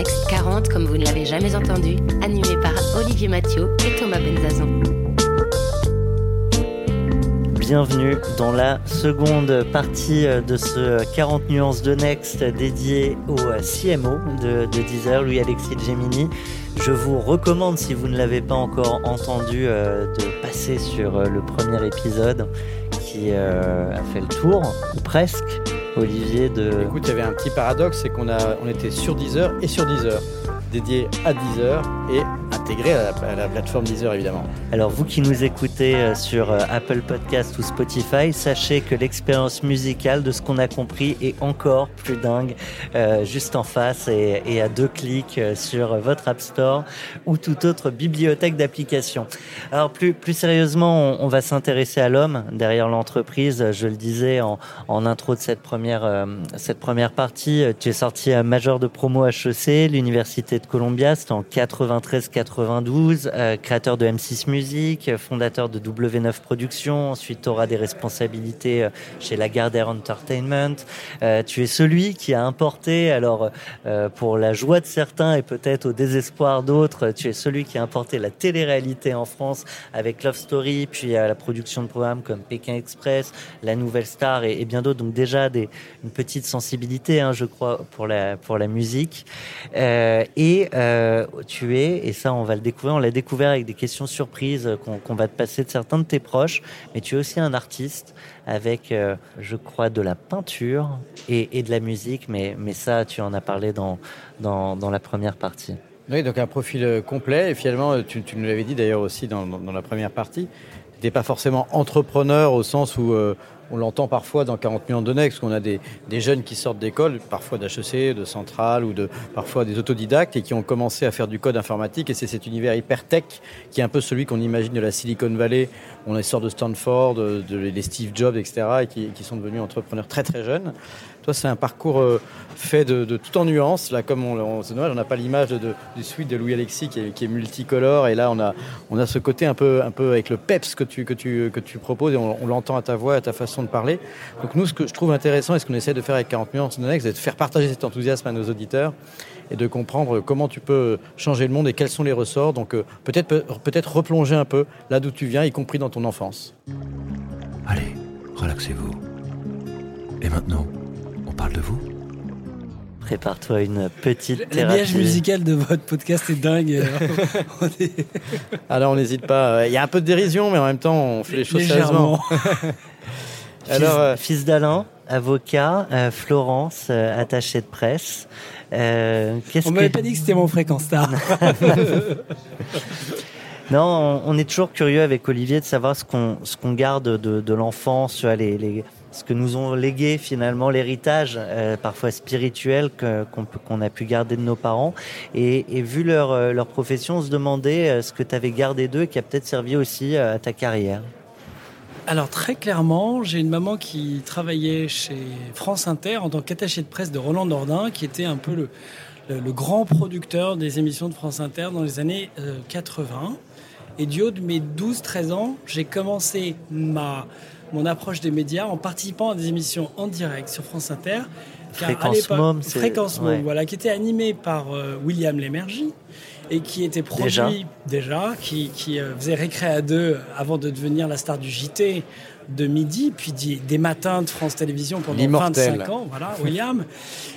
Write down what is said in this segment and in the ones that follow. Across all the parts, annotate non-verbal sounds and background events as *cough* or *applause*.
Next 40 comme vous ne l'avez jamais entendu, animé par Olivier Mathieu et Thomas Benzazon. Bienvenue dans la seconde partie de ce 40 nuances de Next dédié au CMO de, de Deezer, Louis-Alexis Gemini. Je vous recommande, si vous ne l'avez pas encore entendu, euh, de passer sur le premier épisode qui euh, a fait le tour, ou presque, Olivier de... Écoute, il y avait un petit paradoxe, c'est qu'on a, on était sur Deezer et sur Deezer, dédié à Deezer et intégré à la, plateforme Deezer évidemment. Alors vous qui nous écoutez euh, sur euh, Apple Podcast ou Spotify, sachez que l'expérience musicale de ce qu'on a compris est encore plus dingue euh, juste en face et, à deux clics sur votre App Store ou toute autre bibliothèque d'applications. Alors plus, plus sérieusement, on, va s'intéresser à l'homme derrière l'entreprise. Je le disais en, intro de cette première, cette première partie, tu es sorti à major de promo HEC, l'Université de Columbia, c'était en 93-92, euh, créateur de M6 Music, fondateur de W9 Productions, ensuite tu auras des responsabilités euh, chez Lagardère Entertainment. Euh, tu es celui qui a importé, alors euh, pour la joie de certains et peut-être au désespoir d'autres, tu es celui qui a importé la télé-réalité en France avec Love Story, puis à la production de programmes comme Pékin Express, La Nouvelle Star et, bien d'autres. Donc déjà une petite sensibilité, hein, je crois, pour la, pour la musique. Euh, et euh, tu es, et ça on va le découvrir, on l'a découvert avec des questions surprises qu'on qu va te passer de certains de tes proches, mais tu es aussi un artiste avec, euh, je crois, de la peinture et, et, de la musique, mais, mais ça tu en as parlé dans, dans, la première partie. Oui, donc un profil complet, et finalement tu, nous l'avais dit d'ailleurs aussi dans, la première partie, tu n'es pas forcément entrepreneur au sens où... Euh, on l'entend parfois dans 40 millions de Next, qu'on a des, des, jeunes qui sortent d'école, parfois d'HEC, de Centrale ou de parfois des autodidactes et qui ont commencé à faire du code informatique. Et c'est cet univers hyper tech qui est un peu celui qu'on imagine de la Silicon Valley. On est sort de Stanford, de, les Steve Jobs, etc. et qui sont devenus entrepreneurs très très jeunes. C'est un parcours euh, fait de, tout en nuances. Là, comme on, on c'est on n'a pas l'image du suite de Louis Alexis qui est, multicolore. Et là, on a, on a ce côté un peu, un peu avec le peps que tu, que tu, que tu proposes et on, l'entend à ta voix, à ta façon de parler. Donc nous, ce que je trouve intéressant et ce qu'on essaie de faire avec 40 nuances Next, c'est de faire partager cet enthousiasme à nos auditeurs et de comprendre comment tu peux changer le monde et quels sont les ressorts. Donc euh, peut-être peut-être replonger un peu là d'où tu viens, y compris dans ton enfance. Allez, relaxez-vous. Et maintenant, parle de vous Prépare-toi une petite thérapie. L'habillage musical de votre podcast est dingue. *laughs* on est... Alors on n'hésite pas. Il y a un peu de dérision, mais en même temps, on fait les choses sérieusement. *laughs* Alors, euh... fils d'Alain, avocat, euh, Florence, euh, attachée de presse. Euh, on m'avait que... pas dit que c'était mon fréquence star. *laughs* non, on, on, est toujours curieux avec Olivier de savoir ce qu'on ce qu'on garde de, de l'enfance, les, les, ce que nous ont légué finalement l'héritage, euh, parfois spirituel, qu'on qu a pu garder de nos parents. Et, vu leur, euh, leur profession, on se demandait ce que tu avais gardé d'eux qui a peut-être servi aussi à ta carrière. Alors très clairement, j'ai une maman qui travaillait chez France Inter en tant qu'attachée de presse de Roland Dordain, qui était un peu le, grand producteur des émissions de France Inter dans les années euh, 80. Et du haut de mes 12-13 ans, j'ai commencé ma, mon approche des médias en participant à des émissions en direct sur France Inter. Fréquence Mom, Fréquence Mom, ouais. voilà, qui était animée par euh, William Lémergie et qui était produit déjà, déjà qui, qui euh, faisait récré à deux avant de devenir la star du JT de midi, puis des matins de France Télévisions pendant 25 ans, voilà, William.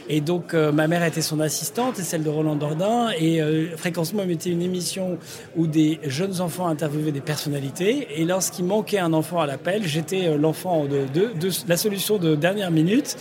Et donc, euh, ma mère était son assistante et celle de Roland Dordain. Et euh, Fréquence Mom était une émission où des jeunes enfants interviewaient des personnalités. Et lorsqu'il manquait un enfant à l'appel, j'étais euh, l'enfant de, de, de, la solution de dernière minute.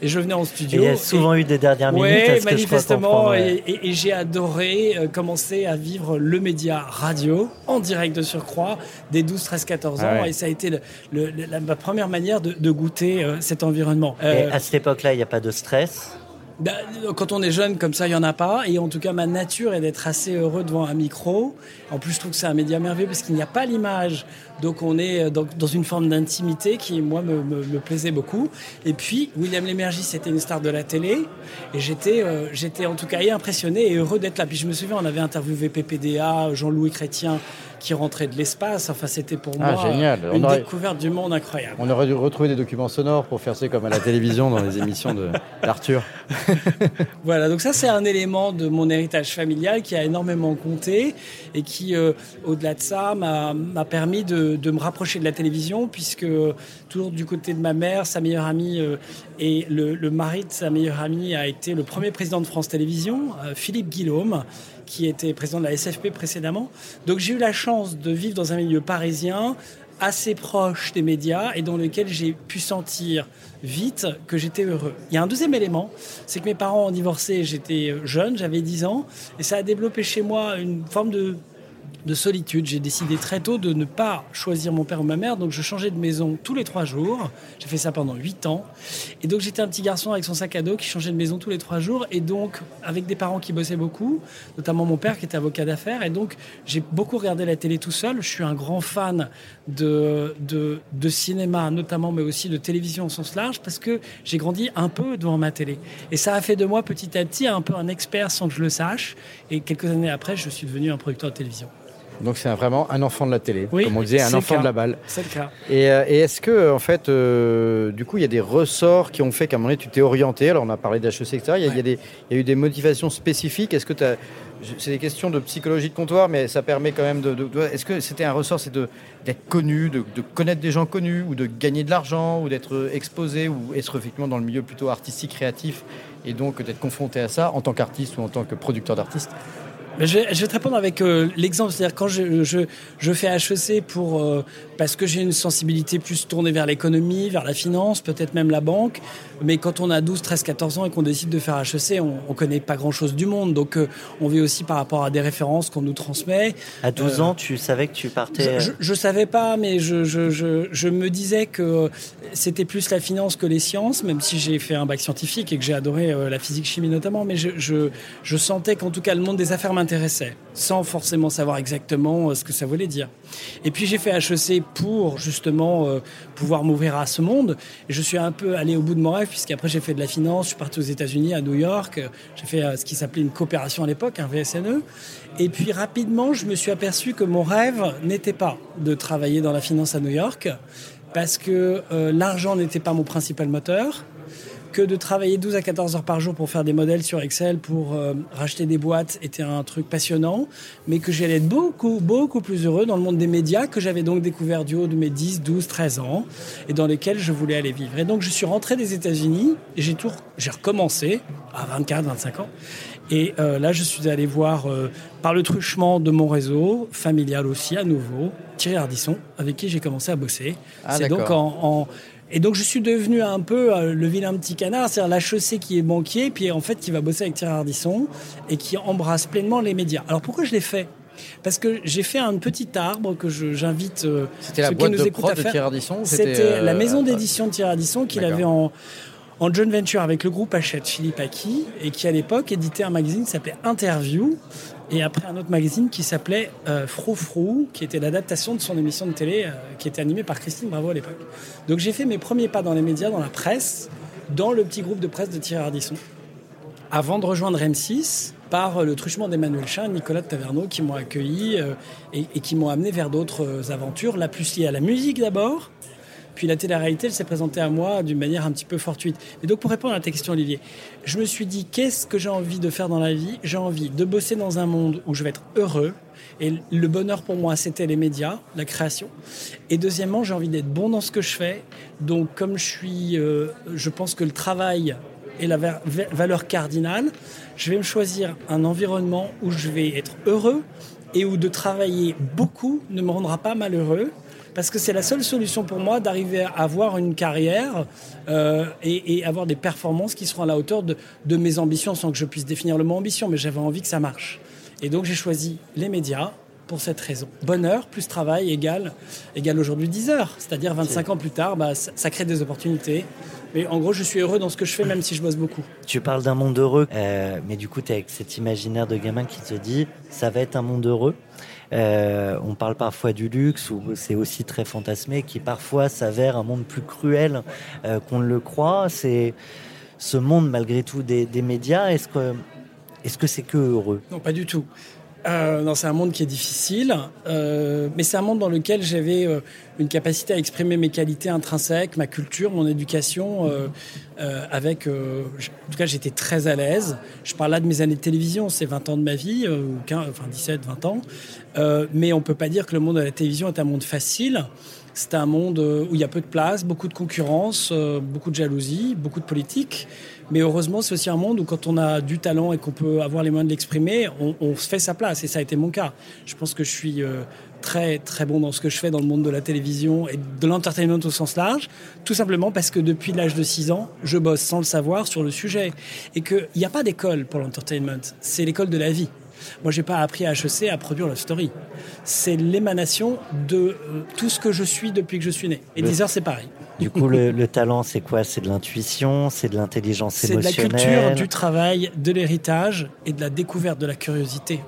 Et je venais en studio. Et il y a souvent et, eu des dernières minutes. Oui, manifestement. Et, et, et j'ai adoré euh, commencer à vivre le média radio, en direct de surcroît, des 12, 13, 14 ans. Ah ouais. Et ça a été le, le, la, ma première manière de, de goûter euh, cet environnement. Et à cette époque-là, il n'y a pas de stress? Bah, quand on est jeune comme ça, il y en a pas. Et en tout cas, ma nature est d'être assez heureux devant un micro. En plus, je trouve que c'est un média merveilleux parce qu'il n'y a pas l'image. Donc, on est dans, dans une forme d'intimité qui, moi, me, me, me, plaisait beaucoup. Et puis, William Lémergie, c'était une star de la télé. Et j'étais, euh, j'étais en tout cas impressionné et heureux d'être là. Puis, je me souviens, on avait interviewé PPDA, Jean-Louis Chrétien, qui rentrait de l'espace. Enfin, c'était pour ah, moi génial. une aurait, découverte du monde incroyable. On aurait dû retrouver des documents sonores pour faire ça comme à la télévision dans les *laughs* émissions d'Arthur. *laughs* voilà, donc ça c'est un élément de mon héritage familial qui a énormément compté et qui, euh, au-delà de ça, m'a permis de, de, me rapprocher de la télévision puisque toujours du côté de ma mère, sa meilleure amie euh, et le, le, mari de sa meilleure amie a été le premier président de France Télévisions, euh, Philippe Guillaume qui était président de la SFP précédemment. Donc j'ai eu la chance de vivre dans un milieu parisien assez proche des médias et dans lequel j'ai pu sentir vite que j'étais heureux. Il y a un deuxième élément, c'est que mes parents ont divorcé, j'étais jeune, j'avais 10 ans, et ça a développé chez moi une forme de de solitude. J'ai décidé très tôt de ne pas choisir mon père ou ma mère, donc je changeais de maison tous les trois jours. J'ai fait ça pendant huit ans. Et donc j'étais un petit garçon avec son sac à dos qui changeait de maison tous les trois jours, et donc avec des parents qui bossaient beaucoup, notamment mon père qui était avocat d'affaires. Et donc j'ai beaucoup regardé la télé tout seul. Je suis un grand fan de, cinéma, notamment, mais aussi de télévision au sens large, parce que j'ai grandi un peu devant ma télé. Et ça a fait de moi petit à petit un peu un expert sans que je le sache. Et quelques années après, je suis devenu un producteur de télévision. Donc c'est vraiment un enfant de la télé, oui, comme on disait, un enfant de la balle. C'est le cas. Et, euh, et est-ce que, en fait, euh, du coup, il y a des ressorts qui ont fait qu'à un moment donné, tu t'es orienté? Alors on a parlé d'HEC, etc. Il y, a, ouais. y a des, il y a eu des motivations spécifiques. Est-ce que tu as c'est des questions de psychologie de comptoir, mais ça permet quand même de. de, de Est-ce que c'était un ressort, c'est d'être connu, de, de, connaître des gens connus, ou de gagner de l'argent, ou d'être exposé, ou être effectivement dans le milieu plutôt artistique, créatif, et donc d'être confronté à ça en tant qu'artiste ou en tant que producteur d'artiste je vais, je vais, te répondre avec euh, l'exemple, c'est-à-dire quand je, je, je, fais HEC pour euh, parce que j'ai une sensibilité plus tournée vers l'économie, vers la finance, peut-être même la banque, mais quand on a 12, 13, 14 ans et qu'on décide de faire HEC, on, on connaît pas grand-chose du monde, donc euh, on vit aussi par rapport à des références qu'on nous transmet. À 12 ans, tu savais que tu partais Je, je savais pas, mais je, je, je, je me disais que c'était plus la finance que les sciences, même si j'ai fait un bac scientifique et que j'ai adoré la physique chimie notamment, mais je sentais qu'en tout cas le monde des affaires m'intéressait, sans forcément savoir exactement ce que ça voulait dire. Et puis j'ai fait HEC pour justement euh, pouvoir m'ouvrir à ce monde. Et je suis un peu allé au bout de mon rêve, puisqu'après j'ai fait de la finance, je suis parti aux États-Unis, à New York, j'ai fait euh, ce qui s'appelait une coopération à l'époque, un VSNE. Et puis rapidement, je me suis aperçu que mon rêve n'était pas de travailler dans la finance à New York, parce que euh, l'argent n'était pas mon principal moteur que de travailler 12 à 14 heures par jour pour faire des modèles sur Excel, pour euh, racheter des boîtes, était un truc passionnant, mais que j'allais être beaucoup, beaucoup plus heureux dans le monde des médias, que j'avais donc découvert du haut de mes 10, 12, 13 ans, et dans lesquels je voulais aller vivre. Et donc je suis rentré des États-Unis, et j'ai tout, j'ai recommencé à 24, 25 ans. Et euh, là, je suis allé voir, euh, par le truchement de mon réseau, familial aussi, à nouveau, Thierry Ardisson, avec qui j'ai commencé à bosser. Ah, C'est donc en, en et donc je suis devenu un peu euh, le vilain petit canard, c'est-à-dire la chaussée qui est banquier, puis en fait qui va bosser avec Thierry Ardisson et qui embrasse pleinement les médias. Alors pourquoi je l'ai fait? Parce que j'ai fait un petit arbre que j'invite euh, C'était la boîte de prod de Thierry Ardisson C'était euh, la maison d'édition de Thierry Ardisson qu'il avait en, en joint venture avec le groupe Hachette Philippe Aki et qui à l'époque éditait un magazine qui s'appelait Interview et après un autre magazine qui s'appelait euh, Frou Frou, qui était l'adaptation de son émission de télé euh, qui était animée par Christine Bravo à l'époque. Donc j'ai fait mes premiers pas dans les médias, dans la presse, dans le petit groupe de presse de Thierry Ardisson, avant de rejoindre M6 par le truchement d'Emmanuel Chin, Nicolas de Taverneau, qui m'ont accueilli euh, et, et, qui m'ont amené vers d'autres aventures, la plus liée à la musique d'abord, puis la télé-réalité, elle s'est présentée à moi d'une manière un petit peu fortuite. Et donc, pour répondre à ta question, Olivier, je me suis dit, qu'est-ce que j'ai envie de faire dans la vie? J'ai envie de bosser dans un monde où je vais être heureux. Et le bonheur pour moi, c'était les médias, la création. Et deuxièmement, j'ai envie d'être bon dans ce que je fais. Donc, comme je suis, euh, je pense que le travail est la valeur cardinale, je vais me choisir un environnement où je vais être heureux et où de travailler beaucoup ne me rendra pas malheureux parce que c'est la seule solution pour moi d'arriver à avoir une carrière euh, et, et, avoir des performances qui seront à la hauteur de, de, mes ambitions, sans que je puisse définir le mot ambition, mais j'avais envie que ça marche. Et donc j'ai choisi les médias pour cette raison. Bonheur plus travail égale, égale aujourd'hui 10 heures, c'est-à-dire 25 ans plus tard, bah, ça, ça, crée des opportunités Mais en gros, je suis heureux dans ce que je fais, même si je bosse beaucoup. Tu parles d'un monde heureux, euh, mais du coup, tu es avec cet imaginaire de gamin qui te dit ça va être un monde heureux? Euh, on parle parfois du luxe, où c'est aussi très fantasmé, qui parfois s'avère un monde plus cruel euh, qu'on ne le croit. C'est ce monde, malgré tout, des, des médias. Est-ce que est-ce que c'est que heureux? Non, pas du tout. Euh, c'est un monde qui est difficile, euh, mais c'est un monde dans lequel j'avais euh, une capacité à exprimer mes qualités intrinsèques, ma culture, mon éducation. avec, en tout cas, j'étais très à l'aise. Je parle là de mes années de télévision, c'est 20 ans de ma vie, 15, enfin 17, 20 ans. mais on peut pas dire que le monde de la télévision est un monde facile. C'est un monde où il y a peu de place, beaucoup de concurrence, beaucoup de jalousie, beaucoup de politique. Mais heureusement, c'est aussi un monde où quand on a du talent et qu'on peut avoir les moyens de l'exprimer, on, se fait sa place. Et ça a été mon cas. Je pense que je suis euh, très très bon dans ce que je fais dans le monde de la télévision et de l'entertainment au sens large, tout simplement parce que depuis l'âge de 6 ans, je bosse sans le savoir sur le sujet. Et qu'il n'y a pas d'école pour l'entertainment, c'est l'école de la vie. Moi, j'ai pas appris à HEC à produire Love Story. C'est l'émanation de euh, tout ce que je suis depuis que je suis né. Et 10 heures, c'est pareil. Du coup, le, talent, c'est quoi? C'est de l'intuition, c'est de l'intelligence émotionnelle C'est de la culture, du travail, de l'héritage et de la découverte, de la curiosité.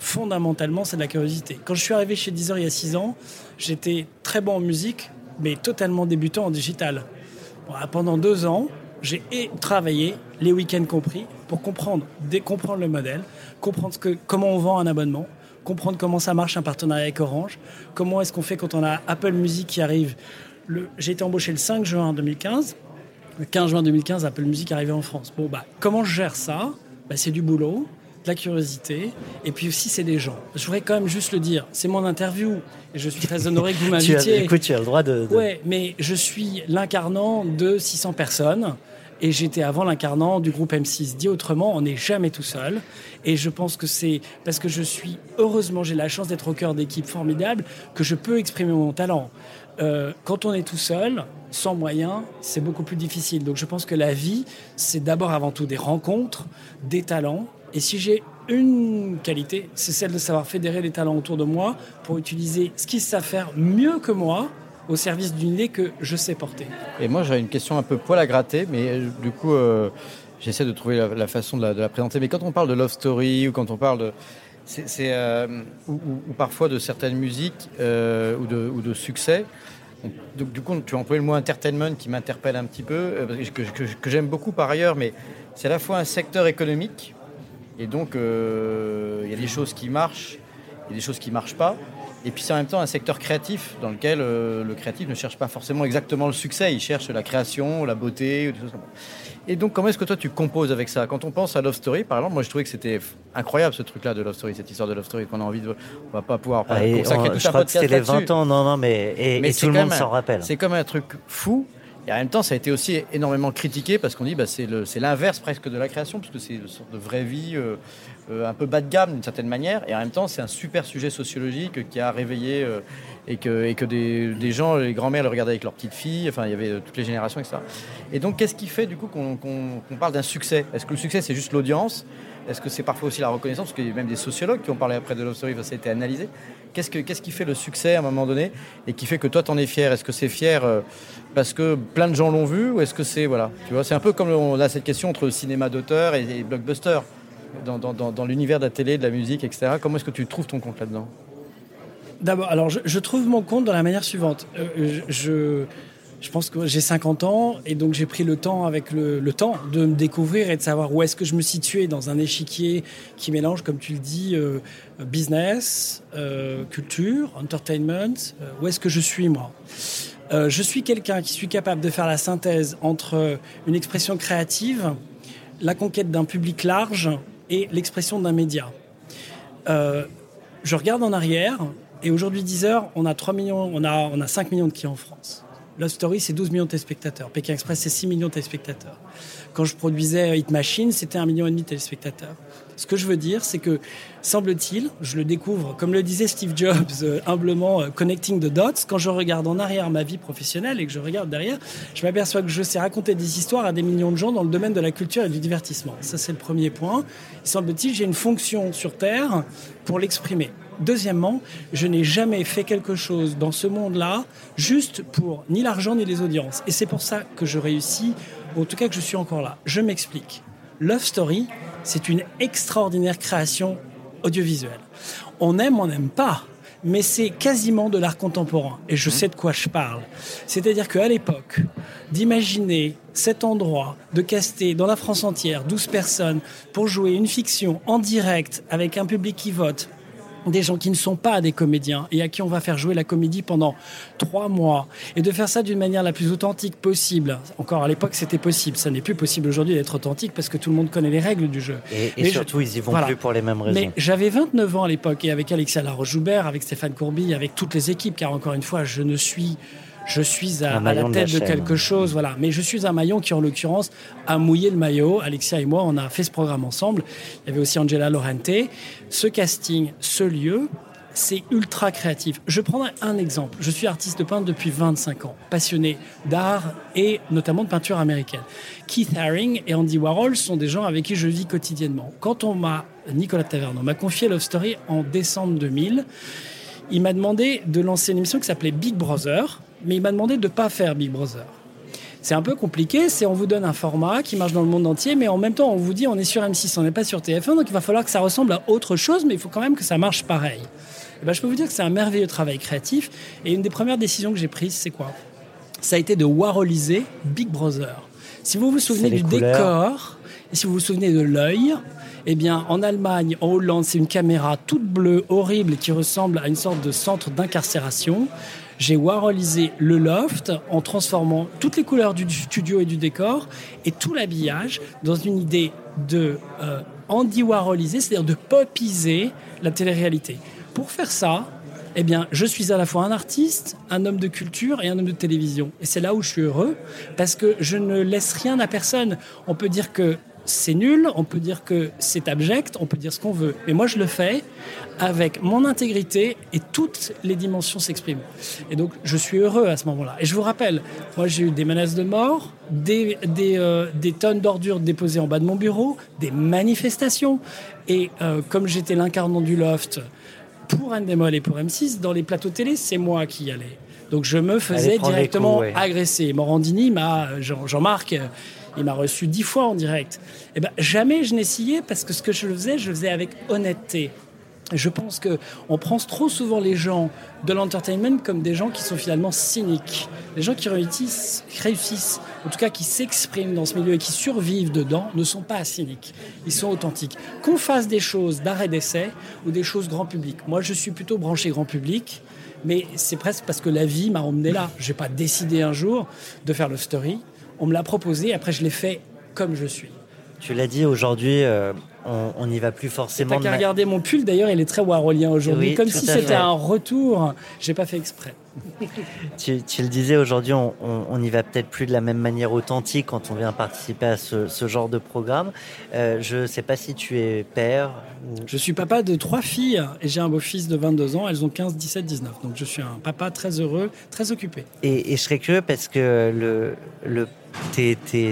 Fondamentalement, c'est de la curiosité. Quand je suis arrivé chez Deezer il y a 6 ans, j'étais très bon en musique, mais totalement débutant en digital. pendant deux ans, j'ai travaillé, les week-ends compris, pour comprendre, comprendre le modèle, comprendre que, comment on vend un abonnement, comprendre comment ça marche un partenariat avec Orange, comment est-ce qu'on fait quand on a Apple Music qui arrive j'ai été embauché le 5 juin 2015. Le 15 juin 2015, Apple Music est arrivé en France. Bon, bah, comment je gère ça? Bah, C'est du boulot, de la curiosité, et puis aussi c'est des gens. Je voudrais quand même juste le dire, c'est mon interview, et je suis très honoré que vous *laughs* m'invitiez. écoute, tu as le droit de... de... Ouais, mais je suis l'incarnant de 600 personnes, et j'étais avant l'incarnant du groupe M6. Dit autrement, on n'est jamais tout seul. Et je pense que c'est parce que je suis, heureusement, j'ai la chance d'être au cœur d'équipes formidables, que je peux exprimer mon talent. Euh, quand on est tout seul, sans moyens, c'est beaucoup plus difficile. Donc je pense que la vie, c'est d'abord avant tout des rencontres, des talents. Et si j'ai une qualité, c'est celle de savoir fédérer les talents autour de moi pour utiliser ce qu'ils savent faire mieux que moi au service d'une idée que je sais porter. Et moi, j'ai une question un peu poil à gratter, mais euh, du coup, euh, j'essaie de trouver la, façon de la, présenter. Mais quand on parle de love story ou quand on parle de c'est ou, parfois de certaines musiques ou, de, succès, donc, du coup, tu as employé le mot entertainment qui m'interpelle un petit peu, euh, que, j'aime beaucoup par ailleurs, mais c'est à la fois un secteur économique, et donc euh, il y a des choses qui marchent, il y a des choses qui ne marchent pas, et puis c'est en même temps un secteur créatif dans lequel euh, le créatif ne cherche pas forcément exactement le succès, il cherche la création, la beauté, Et donc comment est-ce que toi tu composes avec ça? Quand on pense à Love Story, par exemple, moi je trouvais que c'était incroyable ce truc-là de Love Story, cette histoire de Love Story qu'on a envie de... On va pas pouvoir ah, consacrer tout je crois que c'était les 20 ans, non, non, mais, et, tout le monde s'en rappelle. C'est comme un truc fou. Et en même temps, ça a été aussi énormément critiqué parce qu'on dit bah, c'est l'inverse presque de la création, parce que c'est une sorte de vraie vie euh, un peu bas de gamme d'une certaine manière. Et en même temps, c'est un super sujet sociologique qui a réveillé euh, et que, et que des, des gens, les grands-mères le regardaient avec leurs petites filles. Enfin, il y avait toutes les générations, etc. Et donc, qu'est-ce qui fait du coup qu'on parle d'un succès? Est-ce que le succès, c'est juste l'audience? Est-ce que c'est parfois aussi la reconnaissance? Parce qu'il y a même des sociologues qui ont parlé après de Love Story, ça a été analysé. Qu'est-ce, que, qu'est-ce qui fait le succès à un moment donné et qui fait que toi, t'en es fier? Est-ce que c'est fier euh, parce que plein de gens l'ont vu ou est-ce que c'est. Voilà, tu vois, c'est un peu comme on a cette question entre cinéma d'auteur et blockbuster dans, l'univers de la télé, de la musique, etc. Comment est-ce que tu trouves ton compte là-dedans? D'abord, alors je, trouve mon compte dans la manière suivante. Euh, je, pense que j'ai 50 ans et donc j'ai pris le temps avec le, le, temps de me découvrir et de savoir où est-ce que je me situais dans un échiquier qui mélange, comme tu le dis, euh, business, euh, culture, entertainment. où est-ce que je suis moi? Je suis quelqu'un qui suis capable de faire la synthèse entre une expression créative, la conquête d'un public large et l'expression d'un média. je regarde en arrière et aujourd'hui, 10 heures, on a 3 millions, on a, on a 5 millions de clients en France. Love Story, c'est 12 millions de téléspectateurs. Pékin Express, c'est 6 millions de téléspectateurs. Quand je produisais Hit Machine, c'était 1,5 million de téléspectateurs. Ce que je veux dire, c'est que, semble-t-il, je le découvre, comme le disait Steve Jobs, euh, humblement, euh, connecting the dots, quand je regarde en arrière ma vie professionnelle et que je regarde derrière, je m'aperçois que je sais raconter des histoires à des millions de gens dans le domaine de la culture et du divertissement. Ça, c'est le premier point. Il semble-t-il, j'ai une fonction sur Terre pour l'exprimer. Deuxièmement, je n'ai jamais fait quelque chose dans ce monde-là juste pour ni l'argent ni les audiences. Et c'est pour ça que je réussis, ou en tout cas que je suis encore là. Je m'explique. Love Story, c'est une extraordinaire création audiovisuelle. On aime, on n'aime pas mais c'est quasiment de l'art contemporain. Et je mmh. sais de quoi je parle. C'est-à-dire qu'à l'époque, d'imaginer cet endroit, de caster dans la France entière 12 personnes pour jouer une fiction en direct avec un public qui vote, des gens qui ne sont pas des comédiens et à qui on va faire jouer la comédie pendant trois mois et de faire ça d'une manière la plus authentique possible. Encore à l'époque, c'était possible. Ça n'est plus possible aujourd'hui d'être authentique parce que tout le monde connaît les règles du jeu. Et, surtout, ils y vont plus pour les mêmes raisons. Mais j'avais 29 ans à l'époque et avec Alexia Laroche-Joubert, avec Stéphane Courby, avec toutes les équipes, car encore une fois, je ne suis je suis à, la tête de, quelque chose, voilà. Mais je suis un maillon qui, en l'occurrence, a mouillé le maillot. Alexia et moi, on a fait ce programme ensemble. Il y avait aussi Angela Lorente. Ce casting, ce lieu, c'est ultra créatif. Je prendrai un exemple. Je suis artiste peintre depuis 25 ans, passionné d'art et notamment de peinture américaine. Keith Haring et Andy Warhol sont des gens avec qui je vis quotidiennement. Quand on m'a, Nicolas Taverneau, m'a confié Love Story en décembre 2000, il m'a demandé de lancer une émission qui s'appelait Big Brother, mais il m'a demandé de ne pas faire Big Brother. C'est un peu compliqué, c'est on vous donne un format qui marche dans le monde entier, mais en même temps on vous dit on est sur M6, on n'est pas sur TF1, donc il va falloir que ça ressemble à autre chose, mais il faut quand même que ça marche pareil. Et eh ben, je peux vous dire que c'est un merveilleux travail créatif, et une des premières décisions que j'ai prises, c'est quoi? Ça a été de warholiser Big Brother. Si vous vous souvenez du décor, et si vous vous souvenez de l'œil, eh bien, en Allemagne, en Hollande, c'est une caméra toute bleue, horrible, qui ressemble à une sorte de centre d'incarcération j'ai warholisé le loft en transformant toutes les couleurs du studio et du décor et tout l'habillage dans une idée de euh, handi-warholiser, c'est-à-dire de popiser la télé-réalité. Pour faire ça, eh bien, je suis à la fois un artiste, un homme de culture et un homme de télévision. Et c'est là où je suis heureux, parce que je ne laisse rien à personne. On peut dire que c'est nul, on peut dire que c'est abject, on peut dire ce qu'on veut. Mais moi, je le fais avec mon intégrité et toutes les dimensions s'expriment. Et donc, je suis heureux à ce moment-là. Et je vous rappelle, moi, j'ai eu des menaces de mort, des, des, euh, tonnes d'ordures déposées en bas de mon bureau, des manifestations. Et euh, comme j'étais l'incarnant du loft pour Endemol et pour M6, dans les plateaux télé, c'est moi qui y allais. Donc, je me faisais directement agresser. Morandini m'a, Jean-Marc, il m'a reçu dix fois en direct. Et eh ben, jamais je scié parce que ce que je faisais, je le faisais avec honnêteté. Je pense que on prend trop souvent les gens de l'entertainment comme des gens qui sont finalement cyniques. Les gens qui réussissent, réussissent, en tout cas qui s'expriment dans ce milieu et qui survivent dedans, ne sont pas cyniques. Ils sont authentiques. Qu'on fasse des choses d'arrêt d'essai ou des choses grand public. Moi, je suis plutôt branché grand public, mais c'est presque parce que la vie m'a emmené là. Je n'ai pas décidé un jour de faire le story. On me l'a proposé, après je l'ai fait comme je suis. Tu l'as dit aujourd'hui, euh, on n'y va plus forcément. T'as qu'à regarder mon pull, d'ailleurs, il est très warholien aujourd'hui, comme si c'était un retour. J'ai pas fait exprès. *laughs* tu, le disais aujourd'hui, on n'y va peut-être plus de la même manière authentique quand on vient participer à ce, genre de programme. Euh, je ne sais pas si tu es père. Je suis papa de trois filles et j'ai un beau-fils de 22 ans. Elles ont 15, 17, 19. Donc je suis un papa très heureux, très occupé. Et, et je serais curieux parce que le, le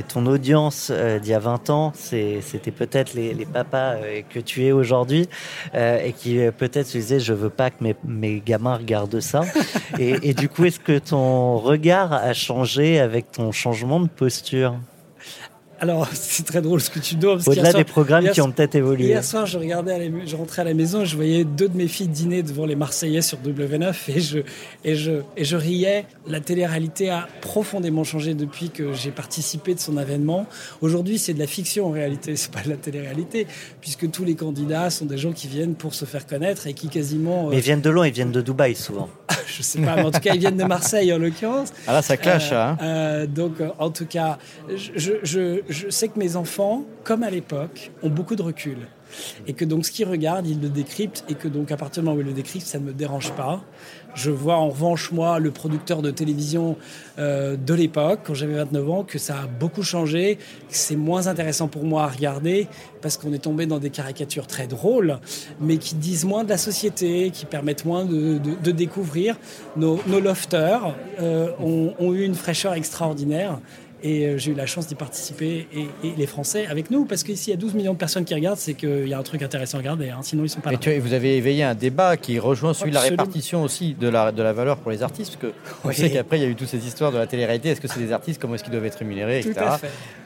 ton audience euh, d'il y a 20 ans, c'était peut-être les, papas euh, que tu es aujourd'hui euh, et qui peut-être se disaient je veux pas que mes, mes gamins regardent ça. *laughs* et, et du coup, est-ce que ton regard a changé avec ton changement de posture? Alors, *laughs* c'est très drôle ce que tu dois. Au-delà des programmes qui ont peut-être évolué. Hier soir, je, regardais je rentrais à la maison, je voyais deux de mes filles dîner devant les Marseillais sur W9 et je, et je, et je riais. La télé-réalité a profondément changé depuis que j'ai participé de son avènement. Aujourd'hui, c'est de la fiction en réalité, *laughs* c'est pas de la télé-réalité, puisque tous les candidats sont des gens qui viennent pour se faire connaître et qui quasiment. Mais ils viennent de loin, ils viennent de Dubaï souvent. *laughs* je sais pas, mais en tout cas, ils viennent de Marseille en l'occurrence. Ah là, ça clash, euh, hein. Euh, donc, euh, en tout cas, je, je, je sais que mes enfants, comme à l'époque, ont beaucoup de recul. Et que donc ce qu'ils regardent, ils le décryptent, et que donc à partir du moment où ils le décryptent, ça ne me dérange pas. Je vois en revanche, moi, le producteur de télévision euh, de l'époque, quand j'avais 29 ans, que ça a beaucoup changé, que c'est moins intéressant pour moi à regarder, parce qu'on est tombé dans des caricatures très drôles, mais qui disent moins de la société, qui permettent moins de, découvrir. Nos, lofters euh, ont eu une fraîcheur extraordinaire Et euh, j'ai eu la chance d'y participer et, les Français avec nous, parce qu'ici il y a 12 millions de personnes qui regardent, c'est qu'il y a un truc intéressant à regarder, hein, sinon ils sont pas là. Et vous avez éveillé un débat qui rejoint celui de la répartition aussi de la, de la valeur pour les artistes, parce qu'on sait qu'après il y a eu toutes ces histoires de la télé-réalité, est-ce que c'est des artistes, comment est-ce qu'ils doivent être rémunérés, etc.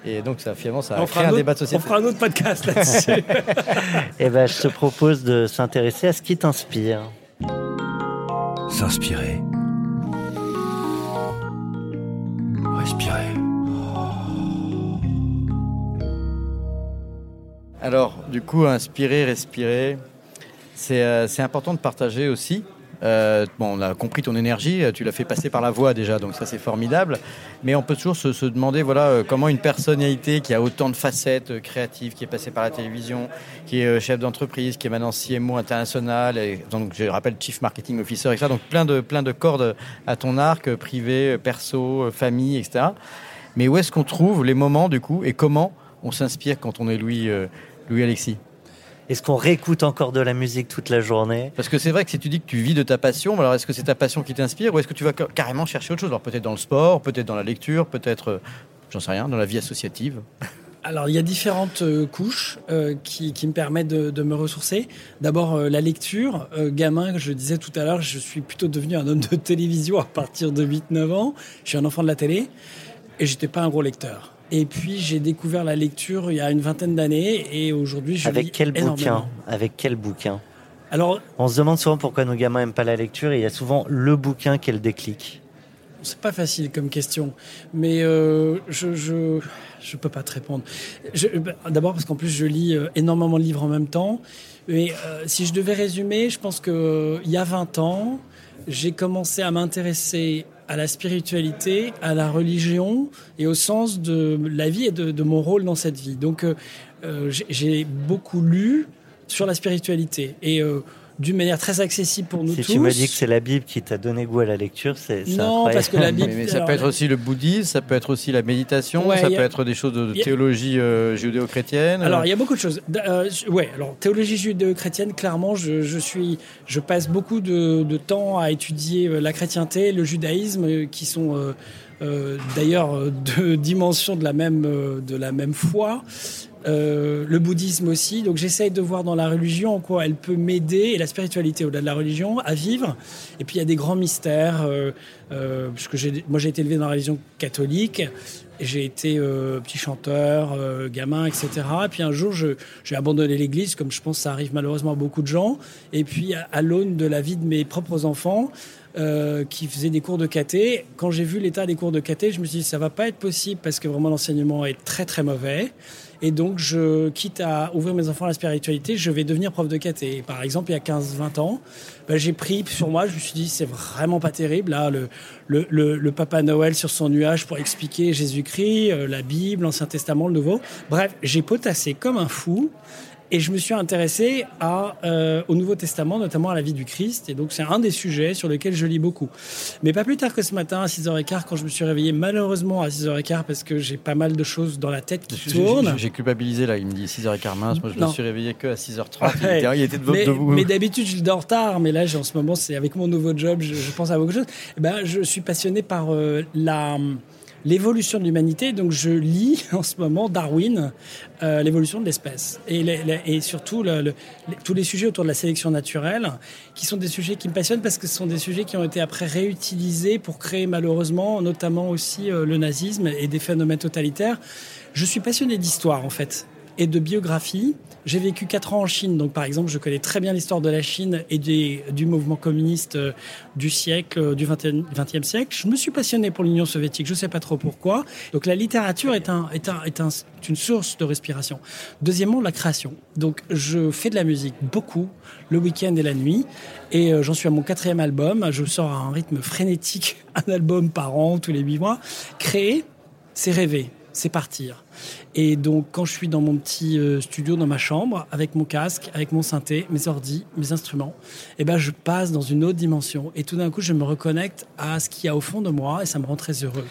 Et donc ça, finalement ça a créé un, débat de société. On fera un autre podcast *laughs* là-dessus. et *laughs* eh ben, je te propose de s'intéresser à ce qui t'inspire. S'inspirer. Respirer. Alors, du coup, inspirer, respirer, c'est euh, important de partager aussi. Euh, bon, on a compris ton énergie, tu l'as fait passer par la voix déjà, donc ça c'est formidable. Mais on peut toujours se, demander, voilà, euh, comment une personnalité qui a autant de facettes créatives, qui est passée par la télévision, qui est chef d'entreprise, qui est maintenant CMO international, et donc je rappelle Chief Marketing Officer, etc. Donc plein de plein de cordes à ton arc, privé, perso, famille, etc. Mais où est-ce qu'on trouve les moments du coup et comment on s'inspire quand on est Louis Louis-Alexis est-ce qu'on réécoute encore de la musique toute la journée? Parce que c'est vrai que si tu dis que tu vis de ta passion, alors est-ce que c'est ta passion qui t'inspire ou est-ce que tu vas carrément chercher autre chose? Alors peut-être dans le sport, peut-être dans la lecture, peut-être, euh, j'en sais rien, dans la vie associative alors, il y a différentes euh, couches euh, qui, me permettent de, me ressourcer. D'abord, la lecture. gamin, je disais tout à l'heure, je suis plutôt devenu un homme de *laughs* télévision à partir de 8-9 ans. Je suis un enfant de la télé et j'étais pas un gros lecteur. Et puis j'ai découvert la lecture il y a une vingtaine d'années et aujourd'hui je Avec quel bouquin Avec quel bouquin Alors, on se demande souvent pourquoi nos gamins n'aiment pas la lecture et il y a souvent le bouquin qui est le déclic. C'est pas facile comme question, mais euh, je, je je peux pas te répondre. D'abord parce qu'en plus je lis euh, énormément de livres en même temps. Mais euh, si je devais résumer, je pense que il y a 20 ans, j'ai commencé à m'intéresser à la spiritualité, à la religion et au sens de la vie et de, mon rôle dans cette vie. Donc euh, euh, j'ai beaucoup lu sur la spiritualité et euh, d'une manière très accessible pour nous tous. Si tu me dis que c'est la Bible qui t'a donné goût à la lecture, c'est non parce que la *laughs* Bible. Mais, ça peut être aussi le bouddhisme, ça peut être aussi la méditation, ça peut être des choses de théologie euh, judéo-chrétienne. Alors il y a beaucoup de choses. Euh, ouais, alors théologie judéo-chrétienne, clairement, je, je, suis, je passe beaucoup de, de, temps à étudier euh, la chrétienté, le judaïsme, euh, qui sont euh, d'ailleurs *laughs* deux dimensions de la même de la même foi. Euh, le bouddhisme aussi. Donc j'essaye de voir dans la religion en quoi elle peut m'aider, et la spiritualité au-delà de la religion, à vivre. Et puis il y a des grands mystères, euh, euh, moi j'ai été élevé dans la religion catholique, j'ai été petit chanteur, gamin, etc. Et puis un jour j'ai abandonné l'église, comme je pense ça arrive malheureusement à beaucoup de gens. Et puis à, l'aune de la vie de mes propres enfants, qui faisaient des cours de caté. Quand j'ai vu l'état des cours de caté, je me suis dit ça va pas être possible parce que vraiment l'enseignement est très très mauvais. Et donc, je quitte à ouvrir mes enfants à la spiritualité, je vais devenir prof de caté. Par exemple, il y a 15-20 ans, ben, j'ai pris sur moi, je me suis dit, c'est vraiment pas terrible, là, le, Papa Noël sur son nuage pour expliquer Jésus-Christ, euh, la Bible, l'Ancien Testament, le Nouveau. Bref, j'ai potassé comme un fou. Et je me suis intéressé à, euh, au Nouveau Testament, notamment à la vie du Christ. Et donc, c'est un des sujets sur lesquels je lis beaucoup. Mais pas plus tard que ce matin, à 6h15, quand je me suis réveillé, malheureusement à 6h15, parce que j'ai pas mal de choses dans la tête qui tournent. J'ai culpabilisé, là. Il me dit 6h15 mince. Moi, je me suis réveillé que à 6h30. Il, était, de mais, debout. Mais d'habitude, je dors tard. Mais là, en ce moment, c'est avec mon nouveau job, je, pense à beaucoup de choses. Eh ben, je suis passionné par euh, la l'évolution de l'humanité. Donc je lis *laughs* en ce moment Darwin, euh, l'évolution de l'espèce. Et, surtout tous les sujets autour de la sélection naturelle, qui sont des sujets qui me passionnent parce que ce sont des sujets qui ont été après réutilisés pour créer malheureusement notamment aussi euh, le nazisme et des phénomènes totalitaires. Je suis passionné d'histoire en fait et de biographie. J'ai vécu quatre ans en Chine, donc par exemple, je connais très bien l'histoire de la Chine et du mouvement communiste euh, du siècle, euh, du 20e, siècle. Je me suis passionné pour l'Union soviétique, je ne sais pas trop pourquoi. Donc la littérature est, est, un, est, un, une source de respiration. Deuxièmement, la création. Donc je fais de la musique beaucoup, le week-end et la nuit, et euh, j'en suis à mon quatrième album. Je sors à un rythme frénétique, *laughs* un album par an, tous les huit mois. Créer, c'est rêver, c'est partir. Et donc, quand je suis dans mon petit euh, studio, dans ma chambre, avec mon casque, avec mon synthé, mes ordis, mes instruments, eh ben, je passe dans une autre dimension. Et tout d'un coup, je me reconnecte à ce qu'il y a au fond de moi et ça me rend très heureux.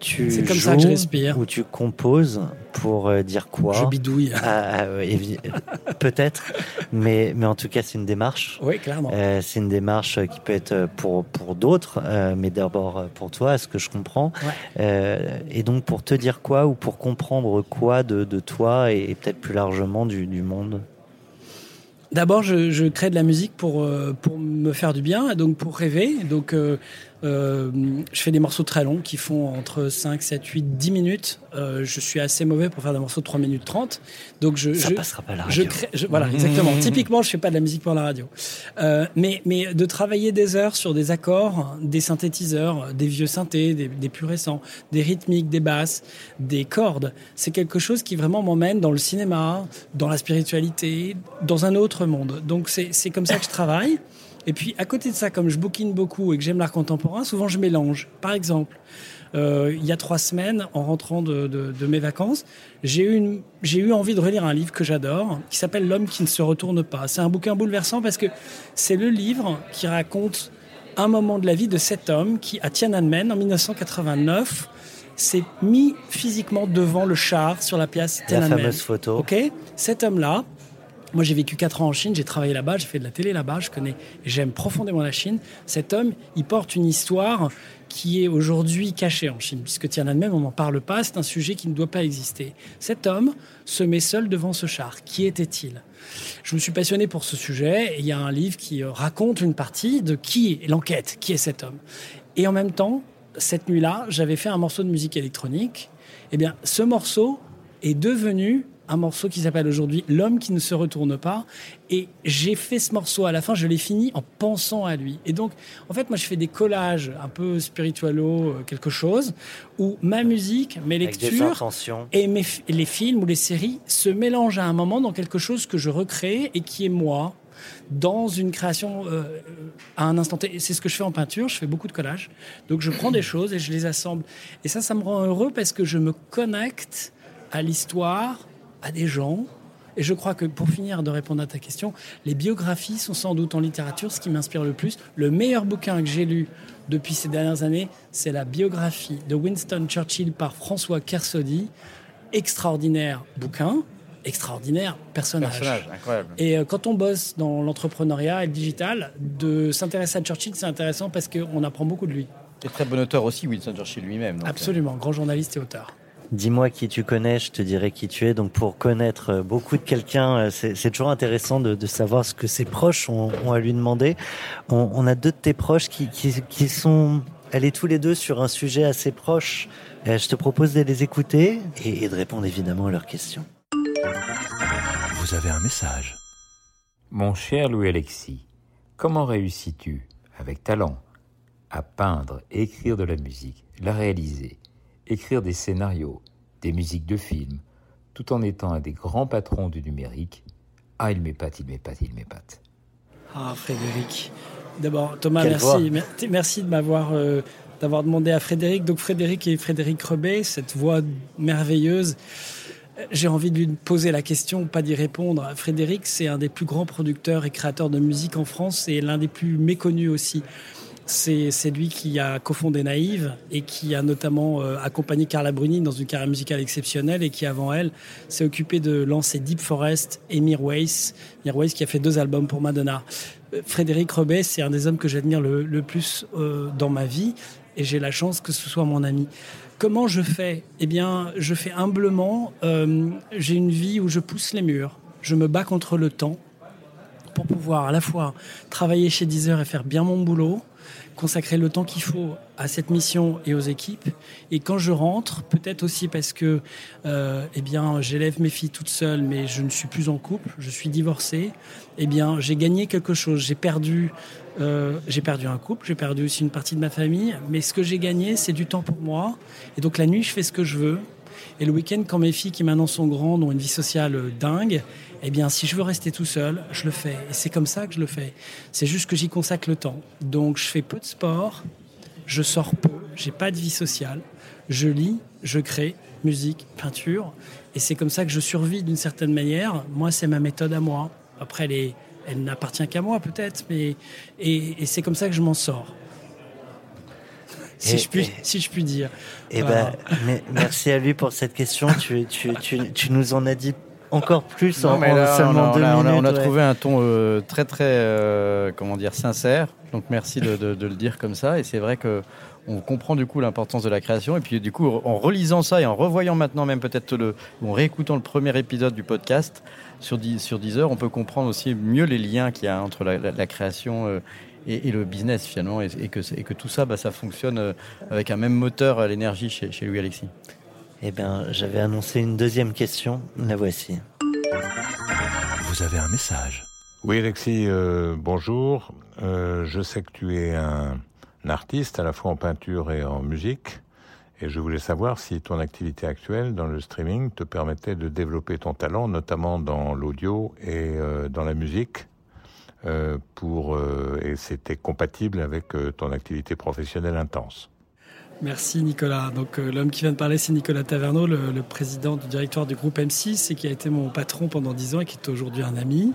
Tu C'est comme ça que je respire. Ou tu composes pour euh, dire quoi Je bidouille. Ah, ah, Peut-être, mais, mais en tout cas, c'est une démarche. Oui, clairement. Euh, c'est une démarche qui peut être pour, pour d'autres, euh, mais d'abord pour toi, ce que je comprends. et donc, pour te dire quoi ou pour comprendre quoi de, de toi et, peut-être plus largement du, du monde? D'abord, je, je, crée de la musique pour, pour me faire du bien, donc pour rêver. Donc, euh, je fais des morceaux très longs qui font entre 5, 7, 8, 10 minutes. Euh, je suis assez mauvais pour faire des morceaux de 3 minutes 30. Donc je, Ça je, passera pas la radio. Je voilà, exactement. *laughs* Typiquement, je fais pas de la musique pour la radio. Euh, mais, mais de travailler des heures sur des accords, des synthétiseurs, des vieux synthés, des, des plus récents, des rythmiques, des basses, des cordes, c'est quelque chose qui vraiment m'emmène dans le cinéma, dans la spiritualité, dans un autre monde. Donc c'est comme ça que je travaille. Et puis, à côté de ça, comme je bouquine beaucoup et que j'aime l'art contemporain, souvent je mélange. Par exemple, euh, il y a trois semaines, en rentrant de, de, de mes vacances, j'ai eu, j'ai eu envie de relire un livre que j'adore, qui s'appelle L'homme qui ne se retourne pas. C'est un bouquin bouleversant parce que c'est le livre qui raconte un moment de la vie de cet homme qui, à Tiananmen, en 1989, s'est mis physiquement devant le char sur la place Tiananmen. La fameuse photo. Ok, cet homme-là, moi, j'ai vécu 4 ans en Chine, j'ai travaillé là-bas, j'ai fait de la télé là-bas, je connais, j'aime profondément la Chine. Cet homme, il porte une histoire qui est aujourd'hui cachée en Chine, puisque Tiananmen, on n'en parle pas, c'est un sujet qui ne doit pas exister. Cet homme se met seul devant ce char. Qui était-il? Je me suis passionné pour ce sujet, et il y a un livre qui euh, raconte une partie de qui est l'enquête, qui est cet homme. Et en même temps, cette nuit-là, j'avais fait un morceau de musique électronique. Eh bien, ce morceau est devenu un morceau qui s'appelle aujourd'hui L'homme qui ne se retourne pas. Et j'ai fait ce morceau à la fin, je l'ai fini en pensant à lui. Et donc, en fait, moi, je fais des collages un peu spiritualo, euh, quelque chose, où ma musique, mes lectures et mes, les films ou les séries se mélangent à un moment dans quelque chose que je recrée et qui est moi dans une création euh, à un instant T. C'est ce que je fais en peinture, je fais beaucoup de collages. Donc je prends des choses et je les assemble. Et ça, ça me rend heureux parce que je me connecte à l'histoire, à des gens. Et je crois que pour finir de répondre à ta question, les biographies sont sans doute en littérature ce qui m'inspire le plus. Le meilleur bouquin que j'ai lu depuis ces dernières années, c'est la biographie de Winston Churchill par François Kersaudy. Extraordinaire bouquin, extraordinaire personnage. personnage incroyable. Et euh, quand on bosse dans l'entrepreneuriat et le digital, de s'intéresser à Churchill, c'est intéressant parce qu'on apprend beaucoup de lui. Et très bon auteur aussi, Winston Churchill lui-même. Euh. Absolument, grand journaliste et auteur. Dis-moi qui tu connais, je te dirai qui tu es. Donc pour connaître euh, beaucoup de quelqu'un, euh, c'est toujours intéressant de, savoir ce que ses proches ont, à lui demander. On, a deux de tes proches qui, qui, sont allés tous les deux sur un sujet assez proche. Euh, je te propose de les écouter et, de répondre évidemment à leurs questions. Vous avez un message. Mon cher Louis-Alexis, comment réussis-tu, avec talent, à peindre, écrire de la musique, la réaliser? Écrire des scénarios, des musiques de films, tout en étant un des grands patrons du numérique. Ah, il m'épate, il m'épate, il m'épate. Ah, Frédéric. D'abord, Thomas, merci. Merci de m'avoir euh, d'avoir demandé à Frédéric. Donc, Frédéric et Frédéric Rebet, cette voix merveilleuse. J'ai envie de lui poser la question, pas d'y répondre. Frédéric, c'est un des plus grands producteurs et créateurs de musique en France et l'un des plus méconnus aussi. C'est lui qui a cofondé Naïve et qui a notamment euh, accompagné Carla Bruni dans une carrière musicale exceptionnelle et qui, avant elle, s'est occupé de lancer Deep Forest et Mirwais. Mirwais qui a fait deux albums pour Madonna. Euh, Frédéric Rebet, c'est un des hommes que j'admire le, plus euh, dans ma vie et j'ai la chance que ce soit mon ami. Comment je fais? Eh bien, je fais humblement. j'ai une vie où je pousse les murs. Je me bats contre le temps pour pouvoir à la fois travailler chez Deezer et faire bien mon boulot, consacrer le temps qu'il faut à cette mission et aux équipes. Et quand je rentre, peut-être aussi parce que euh, eh bien, j'élève mes filles toutes seules, mais je ne suis plus en couple, je suis divorcé, eh bien, j'ai gagné quelque chose. J'ai perdu, euh, j'ai perdu un couple, j'ai perdu aussi une partie de ma famille, mais ce que j'ai gagné, c'est du temps pour moi. Et donc la nuit, je fais ce que je veux. Et le week-end, quand mes filles qui maintenant sont grandes ont une vie sociale dingue, eh bien, si je veux rester tout seul, je le fais. Et c'est comme ça que je le fais. C'est juste que j'y consacre le temps. Donc, je fais peu de sport, je sors peu, j'ai pas de vie sociale, je lis, je crée, musique, peinture. Et c'est comme ça que je survis d'une certaine manière. Moi, c'est ma méthode à moi. Après, elle, elle n'appartient qu'à moi peut-être, mais et c'est comme ça que je m'en sors. Si, je puis, si je puis dire. Eh ben, *laughs* merci à lui pour cette question. tu, tu, tu, tu nous en as dit encore plus en, seulement deux on minutes. On a, trouvé un ton euh, très très euh, comment dire sincère. Donc merci de, de, le dire comme ça. Et c'est vrai que on comprend du coup l'importance de la création. Et puis du coup, en relisant ça et en revoyant maintenant même peut-être le, en réécoutant le premier épisode du podcast sur 10, sur 10 heures, on peut comprendre aussi mieux les liens qu'il y a entre la, création euh, et, le business finalement, et, que, et que tout ça, bah, ça fonctionne avec un même moteur, l'énergie chez, chez Louis Alexis. Eh bien, j'avais annoncé une deuxième question. La voici. Vous avez un message. Oui, Alexis, euh, bonjour. Euh, je sais que tu es un, artiste à la fois en peinture et en musique. Et je voulais savoir si ton activité actuelle dans le streaming te permettait de développer ton talent, notamment dans l'audio et euh, dans la musique. Pour, et c'était compatible avec ton activité professionnelle intense. Merci Nicolas. Donc euh, l'homme qui vient de parler, c'est Nicolas Taverneau, le, président du directoire du groupe M6 et qui a été mon patron pendant dix ans et qui est aujourd'hui un ami.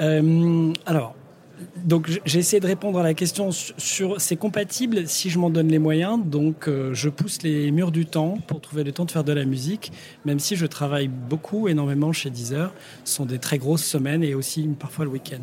Euh, alors, donc j'ai essayé de répondre à la question sur c'est compatible si je m'en donne les moyens? Donc euh, je pousse les murs du temps pour trouver le temps de faire de la musique, même si je travaille beaucoup, énormément chez Deezer. Ce sont des très grosses semaines et aussi parfois le week-end.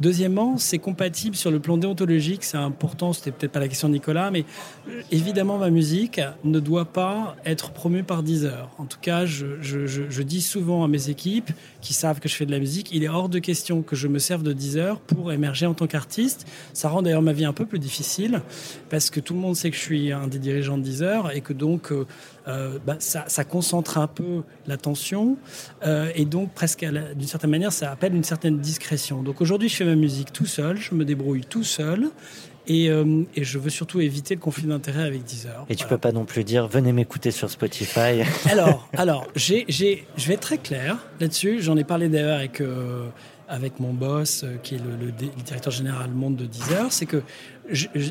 Deuxièmement, c'est compatible sur le plan déontologique, c'est important, c'était peut-être pas la question de Nicolas, mais euh, évidemment ma musique ne doit pas être promue par Deezer. En tout cas, je, dis souvent à mes équipes qui savent que je fais de la musique, il est hors de question que je me serve de Deezer pour émerger en tant qu'artiste. Ça rend d'ailleurs ma vie un peu plus difficile parce que tout le monde sait que je suis un des dirigeants de Deezer et que donc euh, euh, bah, ça, concentre un peu l'attention et donc presque d'une certaine manière ça appelle une certaine discrétion. Donc aujourd'hui je fais ma musique tout seul, je me débrouille tout seul et, euh, je veux surtout éviter le conflit d'intérêts avec Deezer. Et tu peux pas non plus dire venez m'écouter sur Spotify. *laughs* alors, alors j'ai, je vais être très clair là-dessus. J'en ai parlé d'ailleurs avec avec mon boss, qui est le, directeur général monde de Deezer, c'est que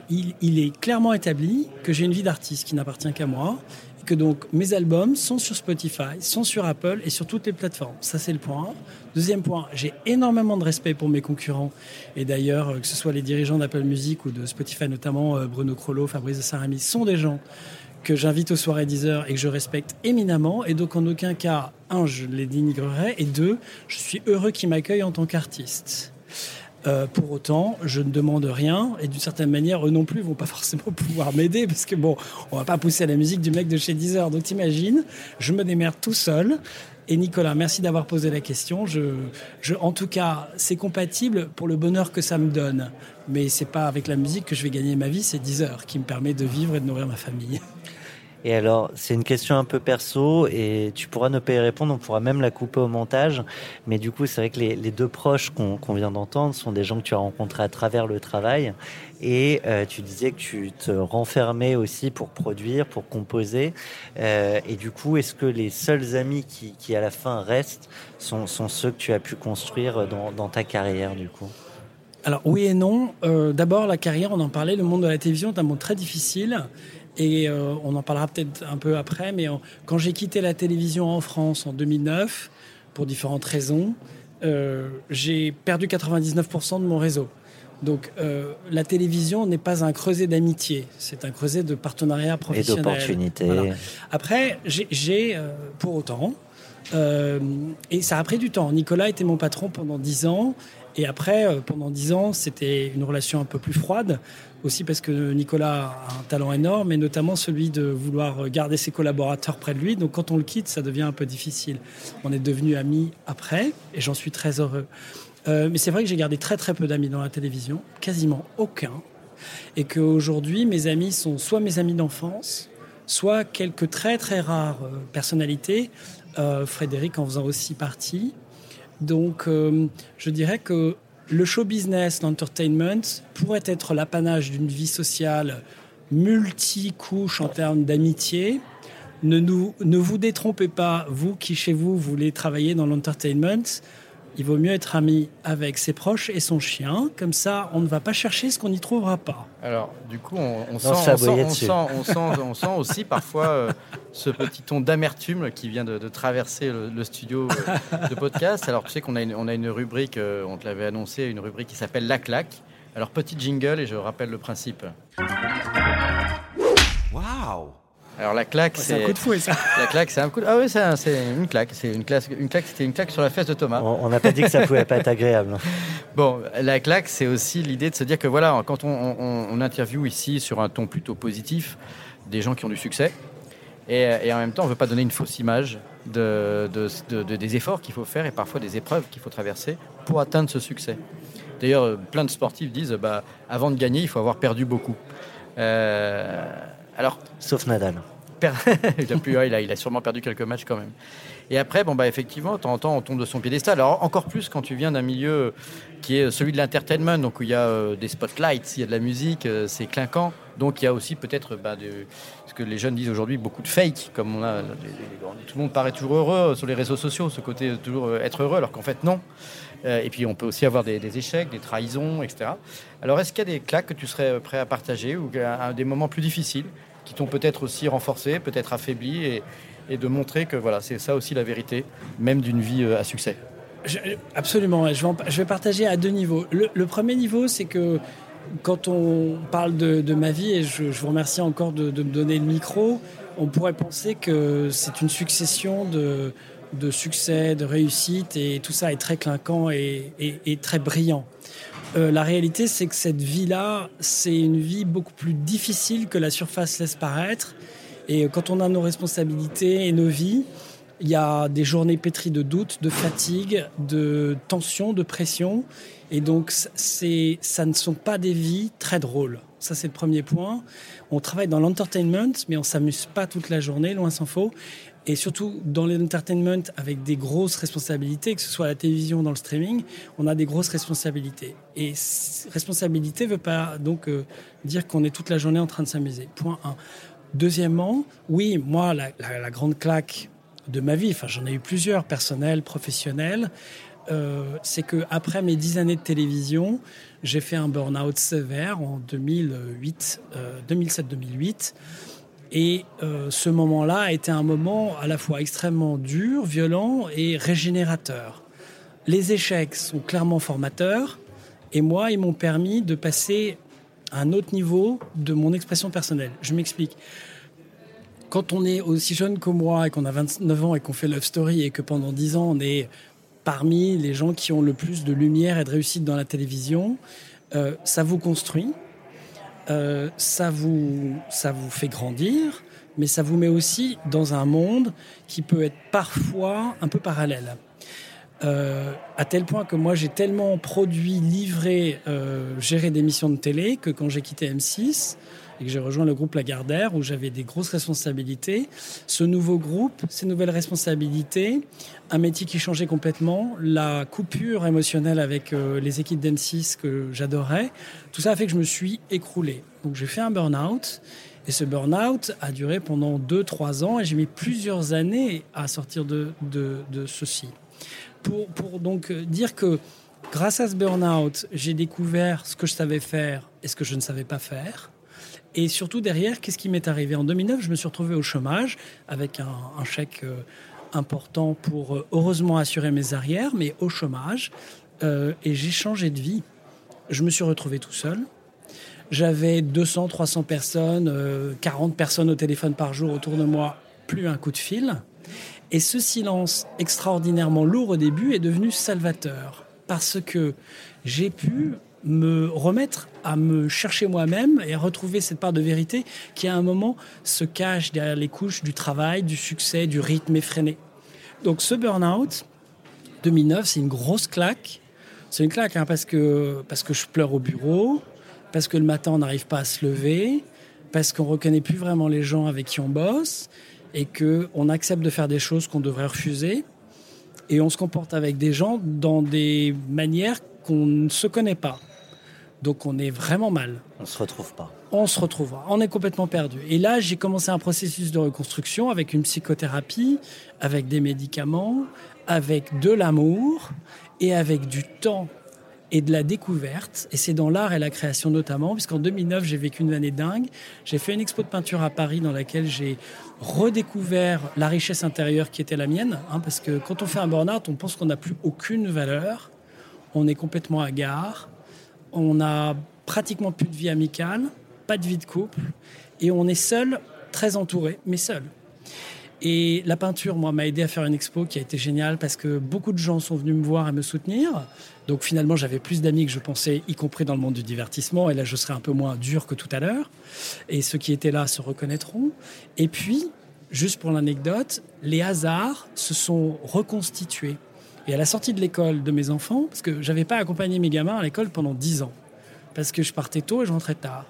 il, il, est clairement établi que j'ai une vie d'artiste qui n'appartient qu'à moi que donc mes albums sont sur Spotify, sont sur Apple et sur toutes les plateformes. Ça, c'est le point. Deuxième point, j'ai énormément de respect pour mes concurrents. Et d'ailleurs, euh, que ce soit les dirigeants d'Apple Music ou de Spotify, notamment euh, Bruno Crollo, Fabrice Sarami, sont des gens que j'invite aux soirées Deezer et que je respecte éminemment. Et donc, en aucun cas, un, je les dénigrerai. Et deux, je suis heureux qu'ils m'accueillent en tant qu'artiste. Euh, pour autant, je ne demande rien et d'une certaine manière, eux non plus vont pas *laughs* forcément pouvoir m'aider parce que bon, on va pas pousser la musique du mec de chez Deezer. Donc t'imagines, je me démerde tout seul. Et Nicolas, merci d'avoir posé la question. Je, je, en tout cas, c'est compatible pour le bonheur que ça me donne. Mais c'est pas avec la musique que je vais gagner ma vie, c'est Deezer qui me permet de vivre et de nourrir ma famille. Et alors, c'est une question un peu perso et tu pourras ne pas y répondre, on pourra même la couper au montage. Mais du coup, c'est vrai que les, deux proches qu'on vient d'entendre sont des gens que tu as rencontrés à travers le travail. Et euh, tu disais que tu te renfermais aussi pour produire, pour composer. Euh, et du coup, est-ce que les seuls amis qui, à la fin restent sont, ceux que tu as pu construire dans, dans ta carrière, du coup? Alors oui et non. Euh, D'abord la carrière, on en parlait. Le monde de la télévision est un monde très difficile. Et euh, on en parlera peut-être un peu après, mais quand j'ai quitté la télévision en France en 2009, pour différentes raisons, euh, j'ai perdu 99% de mon réseau. Donc euh, la télévision n'est pas un creuset d'amitié, c'est un creuset de partenariat professionnel. Et d'opportunités. Après, j'ai pour autant, et ça a pris du temps. Nicolas était mon patron pendant 10 ans, et après, pendant 10 ans, c'était une relation un peu plus froide aussi parce que Nicolas a un talent énorme, et notamment celui de vouloir garder ses collaborateurs près de lui. Donc quand on le quitte, ça devient un peu difficile. On est devenus amis après, et j'en suis très heureux. Euh, mais c'est vrai que j'ai gardé très très peu d'amis dans la télévision, quasiment aucun, et qu'aujourd'hui mes amis sont soit mes amis d'enfance, soit quelques très très rares euh, personnalités, euh, Frédéric en faisant aussi partie. Donc je dirais que le show business, l'entertainment, pourrait être l'apanage d'une vie sociale multicouche en termes d'amitié. Ne, vous détrompez pas, vous qui chez vous voulez travailler dans l'entertainment, il vaut mieux être ami avec ses proches et son chien. Comme ça, on ne va pas chercher ce qu'on n'y trouvera pas. Alors, du coup, on, sent, on, sent, aussi parfois euh, ce petit ton d'amertume qui vient de, traverser le, studio euh, de podcast. Alors, tu sais qu'on a une, on a une rubrique, euh, on te l'avait annoncé, une rubrique qui s'appelle La Claque. Alors, petit jingle et je rappelle le principe. Wow alors la claque, c'est un coup de fouet, ça. *laughs* La claque, c'est un coup. De... Ah oui, c'est une claque. C'est une claque. Une claque. C'était une claque sur la fesse de Thomas. On n'a pas dit que ça pouvait pas être agréable. *laughs* Bon, la claque, c'est aussi l'idée de se dire que voilà, quand on, on, interviewe ici sur un ton plutôt positif des gens qui ont du succès, et, en même temps, on ne veut pas donner une fausse image de, de, des efforts qu'il faut faire et parfois des épreuves qu'il faut traverser pour atteindre ce succès. D'ailleurs, plein de sportifs disent, bah, avant de gagner, il faut avoir perdu beaucoup. Euh, alors, sauf Nadal. *laughs* il, a, il, a, sûrement perdu quelques matchs quand même. Et après, bon, bah, effectivement, de temps en temps, on tombe de son piédestal. Alors, encore plus quand tu viens d'un milieu qui est celui de l'entertainment, donc où il y a euh, des spotlights, il y a de la musique, euh, c'est clinquant. Donc, il y a aussi peut-être bah, ce que les jeunes disent aujourd'hui, beaucoup de fake, comme on a. tout le monde paraît toujours heureux sur les réseaux sociaux, ce côté toujours euh, être heureux, alors qu'en fait, non. Et puis, on peut aussi avoir des, échecs, des trahisons, etc. Alors, est-ce qu'il y a des claques que tu serais prêt à partager ou des moments plus difficiles qui t'ont peut-être aussi renforcé, peut-être affaibli, et, de montrer que voilà, c'est ça aussi la vérité, même d'une vie euh, à succès? absolument, je vais, partager à deux niveaux. Le, premier niveau, c'est que quand on parle de, ma vie, et je, vous remercie encore de, me donner le micro, on pourrait penser que c'est une succession de, de succès, de réussite, et tout ça est très clinquant et, très brillant. Euh, la réalité, c'est que cette vie-là, c'est une vie beaucoup plus difficile que la surface laisse paraître. Et quand on a nos responsabilités et nos vies, il y a des journées pétries de doutes, de fatigue, de tension, de pression. Et donc, c'est, ça ne sont pas des vies très drôles. Ça, c'est le premier point. On travaille dans l'entertainment, mais on s'amuse pas toute la journée, loin s'en faut et surtout dans l'entertainment avec des grosses responsabilités, que ce soit la télévision ou dans le streaming, on a des grosses responsabilités. Et responsabilité ne veut pas donc euh, dire qu'on est toute la journée en train de s'amuser. Point 1. Deuxièmement, oui, moi, la, grande claque de ma vie, enfin j'en ai eu plusieurs, personnelles, professionnelles, euh, c'est que après mes dix années de télévision, j'ai fait un burn-out sévère en 2008, 2007-2008. Et euh, ce moment-là a été un moment à la fois extrêmement dur, violent et régénérateur. Les échecs sont clairement formateurs et moi, ils m'ont permis de passer à un autre niveau de mon expression personnelle. Je m'explique. Quand on est aussi jeune que moi et qu'on a 29 ans et qu'on fait Love Story et que pendant 10 ans on est parmi les gens qui ont le plus de lumière et de réussite dans la télévision, euh, ça vous construit, euh, ça, vous, ça vous fait grandir, mais ça vous met aussi dans un monde qui peut être parfois un peu parallèle. Euh, à tel point que moi j'ai tellement produit, livré, euh, géré des missions de télé que quand j'ai quitté M6, et que j'ai rejoint le groupe Lagardère où j'avais des grosses responsabilités. Ce nouveau groupe, ces nouvelles responsabilités, un métier qui changeait complètement, la coupure émotionnelle avec euh, les équipes d'M6 que j'adorais, tout ça a fait que je me suis écroulé. Donc j'ai fait un burn-out. Et ce burn-out a duré pendant 2-3 ans et j'ai mis plusieurs années à sortir de, de, de ceci. Pour, pour, donc dire que grâce à ce burn-out, j'ai découvert ce que je savais faire et ce que je ne savais pas faire. Et surtout derrière, qu'est-ce qui m'est arrivé? En 2009, je me suis retrouvé au chômage avec un, chèque euh, important pour euh, heureusement assurer mes arrières, mais au chômage. Euh, et j'ai changé de vie. Je me suis retrouvé tout seul. J'avais 200, 300 personnes, 40 personnes au téléphone par jour autour de moi, plus un coup de fil. Et ce silence extraordinairement lourd au début est devenu salvateur parce que j'ai pu me remettre à me chercher moi-même et à retrouver cette part de vérité qui à un moment se cache derrière les couches du travail, du succès, du rythme effréné. Donc ce burn-out 2009, c'est une grosse claque. C'est une claque hein, parce, que, parce que je pleure au bureau, parce que le matin on n'arrive pas à se lever, parce qu'on reconnaît plus vraiment les gens avec qui on bosse et qu'on accepte de faire des choses qu'on devrait refuser et on se comporte avec des gens dans des manières qu'on ne se connaît pas. Donc on est vraiment mal. On se retrouve pas. On se retrouvera. On est complètement perdu. Et là, j'ai commencé un processus de reconstruction avec une psychothérapie, avec des médicaments, avec de l'amour et avec du temps et de la découverte. Et c'est dans l'art et la création notamment, puisqu'en 2009, j'ai vécu une année dingue. J'ai fait une expo de peinture à Paris dans laquelle j'ai redécouvert la richesse intérieure qui était la mienne. Hein, parce que quand on fait un burn-out, on pense qu'on n'a plus aucune valeur. On est complètement hagard on a pratiquement plus de vie amicale, pas de vie de couple, et on est seul très entouré, mais seul. Et la peinture, moi, m'a aidé à faire une expo qui a été géniale parce que beaucoup de gens sont venus me voir et me soutenir. Donc finalement, j'avais plus d'amis que je pensais, y compris dans le monde du divertissement. Et là, je serai un peu moins dur que tout à l'heure. Et ceux qui étaient là se reconnaîtront. Et puis, juste pour l'anecdote, les hasards se sont reconstitués. Et à la sortie de l'école de mes enfants, parce que j'avais pas accompagné mes gamins à l'école pendant dix ans, parce que je partais tôt et je rentrais tard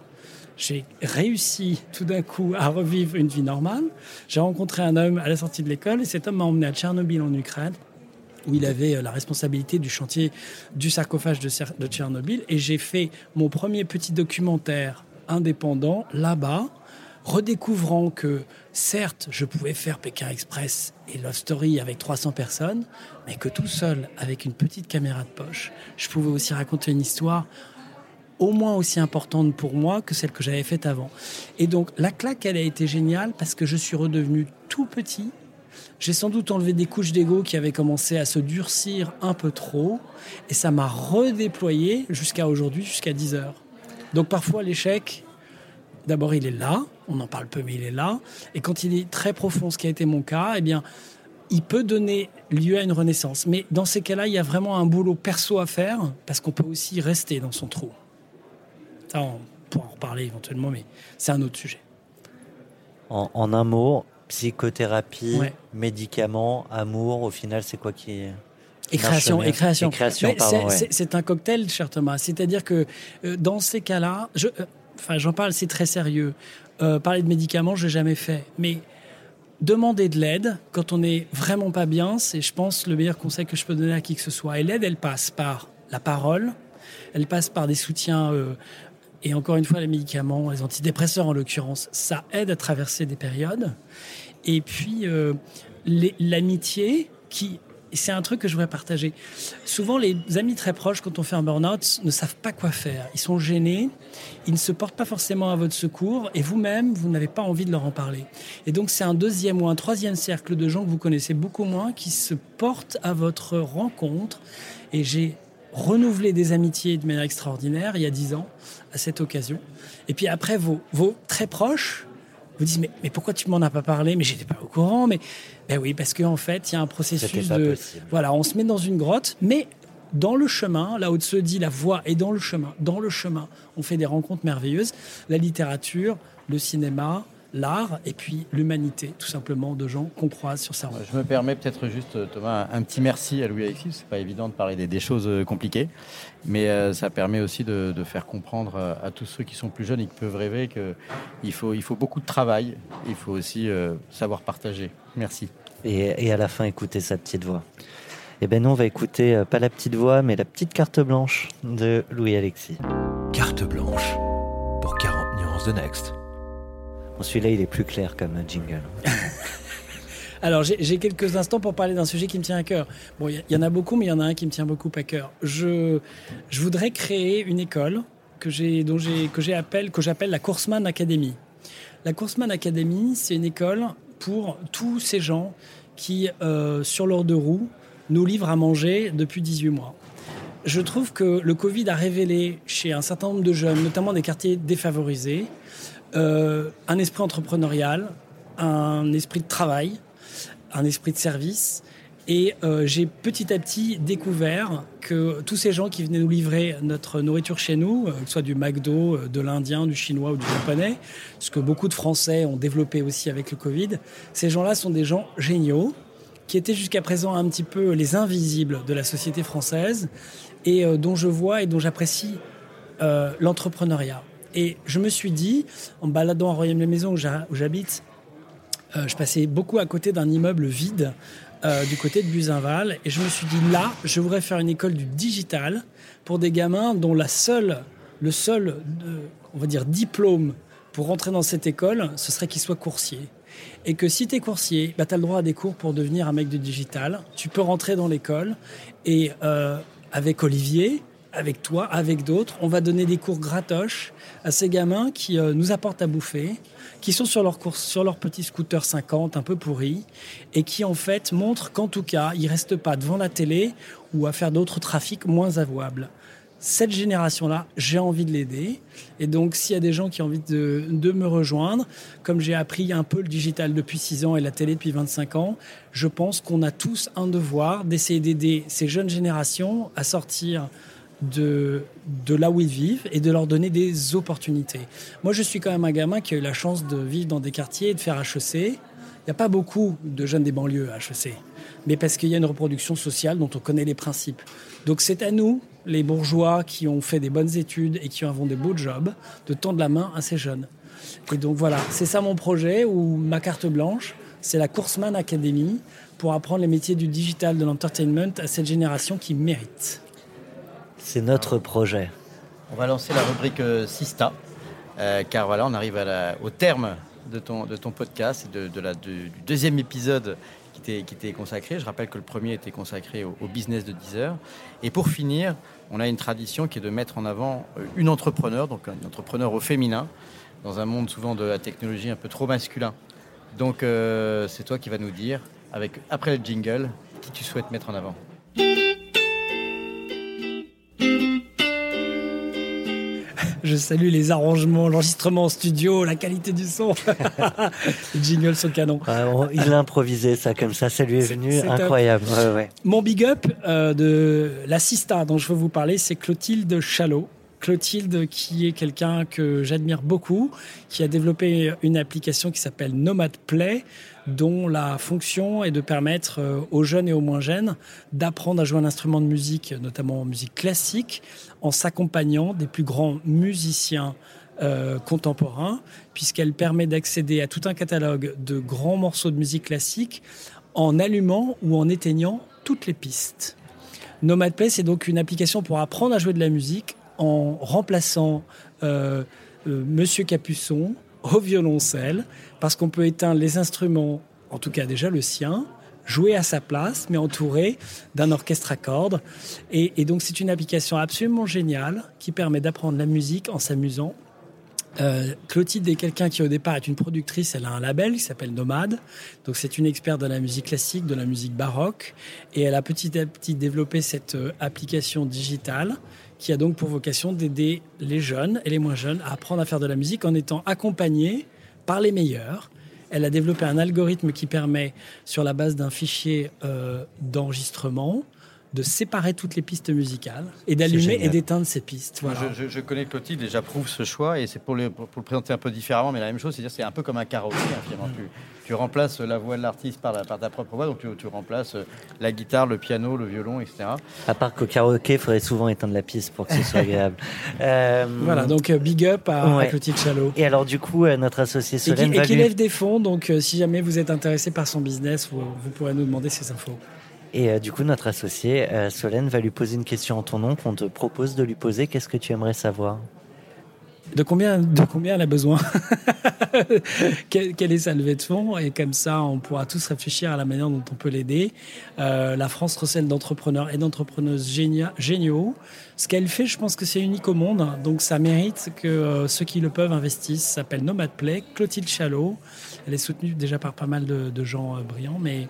j'ai réussi tout d'un coup à revivre une vie normale. J'ai rencontré un homme à la sortie de l'école et cet homme m'a emmené à Tchernobyl en Ukraine où il avait euh, la responsabilité du chantier du sarcophage de, Tchernobyl. Et j'ai fait mon premier petit documentaire indépendant là-bas, redécouvrant que certes, je pouvais faire Pékin Express et Love Story avec 300 personnes, mais que tout seul, avec une petite caméra de poche, je pouvais aussi raconter une histoire au moins aussi importante pour moi que celle que j'avais faite avant. Et donc la claque, elle a été géniale parce que je suis redevenu tout petit. J'ai sans doute enlevé des couches d'ego qui avaient commencé à se durcir un peu trop. Et ça m'a redéployé jusqu'à aujourd'hui, jusqu'à 10 heures. Donc parfois l'échec, d'abord il est là, on en parle peu mais il est là. Et quand il est très profond, ce qui a été mon cas, eh bien il peut donner lieu à une renaissance. Mais dans ces cas-là, il y a vraiment un boulot perso à faire parce qu'on peut aussi rester dans son trou on pourra en reparler éventuellement, mais c'est un autre sujet. En, un mot, psychothérapie, médicaments, amour, au final, c'est quoi qui et création, et création. c'est un cocktail, cher Thomas. C'est-à-dire que euh, dans ces cas-là, je, euh, enfin, j'en parle, c'est très sérieux. Euh, parler de médicaments, je n'ai jamais fait. Mais demander de l'aide quand on n'est vraiment pas bien, c'est, je pense, le meilleur conseil que je peux donner à qui que ce soit. Et l'aide, elle passe par la parole, elle passe par des soutiens et encore une fois, les médicaments, les antidépresseurs en l'occurrence, ça aide à traverser des périodes. Et puis, euh, l'amitié, qui c'est un truc que je voudrais partager. Souvent, les amis très proches, quand on fait un burn-out, ne savent pas quoi faire. Ils sont gênés, ils ne se portent pas forcément à votre secours, et vous-même, vous, n'avez pas envie de leur en parler. Et donc, c'est un deuxième ou un troisième cercle de gens que vous connaissez beaucoup moins qui se portent à votre rencontre. Et j'ai renouvelé des amitiés de manière extraordinaire il y a dix ans à cette occasion. Et puis après, vos, très proches vous disent mais, mais pourquoi tu m'en as pas parlé? Mais j'étais pas au courant. Mais ben oui, parce qu'en fait, il y a un processus de voilà, on se met dans une grotte, mais dans le chemin, là où se dit la voie est dans le chemin, dans le chemin, on fait des rencontres merveilleuses. La littérature, le cinéma, l'art et puis l'humanité, tout simplement, de gens qu'on croise sur sa route. Je me permets peut-être juste, Thomas, un petit merci à Louis-Alexis. C'est pas évident de parler des, choses euh, compliquées, mais euh, ça permet aussi de, faire comprendre à, tous ceux qui sont plus jeunes et qui peuvent rêver qu'il faut, il faut beaucoup de travail. Il faut aussi euh, savoir partager. Merci. Et, à la fin, écouter sa petite voix. Eh ben nous, on va écouter pas la petite voix, mais la petite carte blanche de Louis-Alexis. Carte blanche pour 40 nuances de Next. Celui-là, il est plus clair comme un jingle. *laughs* Alors, j'ai quelques instants pour parler d'un sujet qui me tient à cœur. Bon, il y, en a beaucoup, mais il y en a un qui me tient beaucoup à cœur. Je, je voudrais créer une école que j'appelle, que la Coursman Academy. La Coursman Academy, c'est une école pour tous ces gens qui, euh, sur l'ordre de roue, nous livrent à manger depuis 18 mois. Je trouve que le Covid a révélé chez un certain nombre de jeunes, notamment des quartiers défavorisés, euh, un esprit entrepreneurial, un esprit de travail, un esprit de service. Et euh, j'ai petit à petit découvert que tous ces gens qui venaient nous livrer notre nourriture chez nous, euh, que ce soit du McDo, de l'Indien, du Chinois ou du Japonais, ce que beaucoup de Français ont développé aussi avec le Covid, ces gens-là sont des gens géniaux, qui étaient jusqu'à présent un petit peu les invisibles de la société française, et dont je vois et dont j'apprécie l'entrepreneuriat. Et je me suis dit, en baladant à Royaume-les-Maisons où j'habite, euh, je passais beaucoup à côté d'un immeuble vide euh, du côté de Buzinval. Et je me suis dit, là, je voudrais faire une école du digital pour des gamins dont la seule, le seul, on va dire, diplôme pour rentrer dans cette école, ce serait qu'ils soient coursiers. Et que si tu es coursier, bah, tu as le droit à des cours pour devenir un mec de digital. Tu peux rentrer dans l'école et euh, avec Olivier, avec toi, avec d'autres, on va donner des cours gratoches à ces gamins qui euh, nous apportent à bouffer, qui sont sur leur course, sur leur petit scooter 50 un peu pourri, et qui en fait montrent qu'en tout cas, ils restent pas devant la télé ou à faire d'autres trafics moins avouables. cette génération-là, j'ai envie de l'aider. Et donc, s'il y a des gens qui ont envie de, de me rejoindre, comme j'ai appris un peu le digital depuis 6 ans et la télé depuis 25 ans, je pense qu'on a tous un devoir d'essayer d'aider ces jeunes générations à sortir de, là où ils vivent et de leur donner des opportunités. Moi, je suis quand même un gamin qui a eu la chance de vivre dans des quartiers et de faire HEC. Il n'y a pas beaucoup de jeunes des banlieues à HEC, mais parce qu'il y a une reproduction sociale dont on connaît les principes. Donc c'est à nous, les bourgeois qui ont fait des bonnes études et qui avons des beaux jobs, de tendre la main à ces jeunes. Et donc voilà, c'est ça mon projet ou ma carte blanche, c'est la Coursman Academy pour apprendre les métiers du digital, de l'entertainment à cette génération qui mérite. C'est notre projet. On va lancer la rubrique euh, Sista, euh, car voilà, on arrive au terme de ton, de ton podcast, de, de la, du deuxième épisode qui t'est consacré. Je rappelle que le premier était consacré au, business de Deezer. Et pour finir, on a une tradition qui est de mettre en avant euh, une entrepreneur, donc un entrepreneur au féminin, dans un monde souvent de la technologie un peu trop masculin. Donc c'est toi qui vas nous dire, avec, après le jingle, qui tu souhaites mettre en avant. Je salue les arrangements, l'enregistrement en studio, la qualité du son. *laughs* les jingles sont canon. il a improvisé ça comme ça, ça lui est, venu incroyable. Mon big up euh, de l'assista dont je veux vous parler, c'est Clotilde Chalot. Clotilde, qui est quelqu'un que j'admire beaucoup, qui a développé une application qui s'appelle Nomad Play, dont la fonction est de permettre euh, aux jeunes et aux moins jeunes d'apprendre à jouer un instrument de musique, notamment en musique classique, en s'accompagnant des plus grands musiciens euh, contemporains, puisqu'elle permet d'accéder à tout un catalogue de grands morceaux de musique classique en allumant ou en éteignant toutes les pistes. Nomad Play, c'est donc une application pour apprendre à jouer de la musique en remplaçant euh, Monsieur Capuçon, au violoncelle, parce qu'on peut éteindre les instruments, en tout cas déjà le sien, jouer à sa place, mais entouré d'un orchestre à cordes. Et, donc c'est une application absolument géniale qui permet d'apprendre la musique en s'amusant. Euh, Clotilde est quelqu'un qui au départ est une productrice, elle a un label qui s'appelle Nomade, donc c'est une experte de la musique classique, de la musique baroque, et elle a petit à petit développé cette euh, application digitale qui a donc pour vocation d'aider les jeunes et les moins jeunes à apprendre à faire de la musique en étant accompagnés par les meilleurs. Elle a développé un algorithme qui permet, sur la base d'un fichier euh, d'enregistrement, de séparer toutes les pistes musicales et d'allumer et d'éteindre ces pistes. Voilà. Je, connais Clotilde et j'approuve ce choix et c'est pour, pour, le présenter un peu différemment, mais la même chose, c'est-à-dire c'est un peu comme un karaoké hein, Tu, remplaces la voix de l'artiste par, par, ta propre voix, donc tu, remplaces euh, la guitare, le piano, le violon, etc. À part qu'au karaoké, il faudrait souvent éteindre la piste pour que ce soit *laughs* agréable. Euh, voilà, donc euh, big up à, Clotilde Chalot. Et alors du coup, notre associé Solène et qui, lève des fonds, donc si jamais vous êtes intéressé par son business, vous, vous pourrez nous demander ces infos. Et euh, du coup, notre associé, euh, Solène, va lui poser une question en ton nom qu'on te propose de lui poser. Qu'est-ce que tu aimerais savoir? De combien, de combien elle a besoin *laughs* Quelle est sa levée de fonds Et comme ça, on pourra tous réfléchir à la manière dont on peut l'aider. Euh, la France recèle d'entrepreneurs et d'entrepreneuses géniaux. Ce qu'elle fait, je pense que c'est unique au monde. Donc ça mérite que ceux qui le peuvent investissent. S'appelle Nomad Play, Clotilde Chalot. Elle est soutenue déjà par pas mal de, gens brillants, mais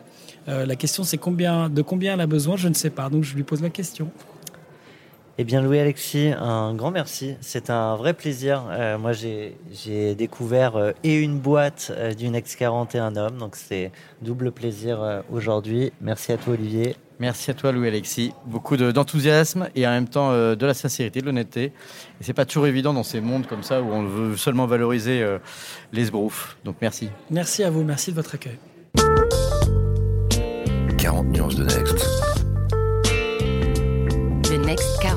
euh, la question, c'est combien, de combien elle a besoin, je ne sais pas. Donc, je lui pose la question. Eh bien, Louis-Alexis, un grand merci. C'est un vrai plaisir. Euh, moi, j'ai découvert euh, et une boîte d'une X40 et un homme. Donc, c'est double plaisir aujourd'hui. Merci à toi, Olivier. Merci à toi, Louis-Alexis. Beaucoup d'enthousiasme et en même temps de la sincérité, de l'honnêteté. Et c'est pas toujours évident dans ces mondes comme ça où on veut seulement valoriser les sbroufs. Donc, merci. Merci à vous. Merci de votre accueil. 40 nuances de Next.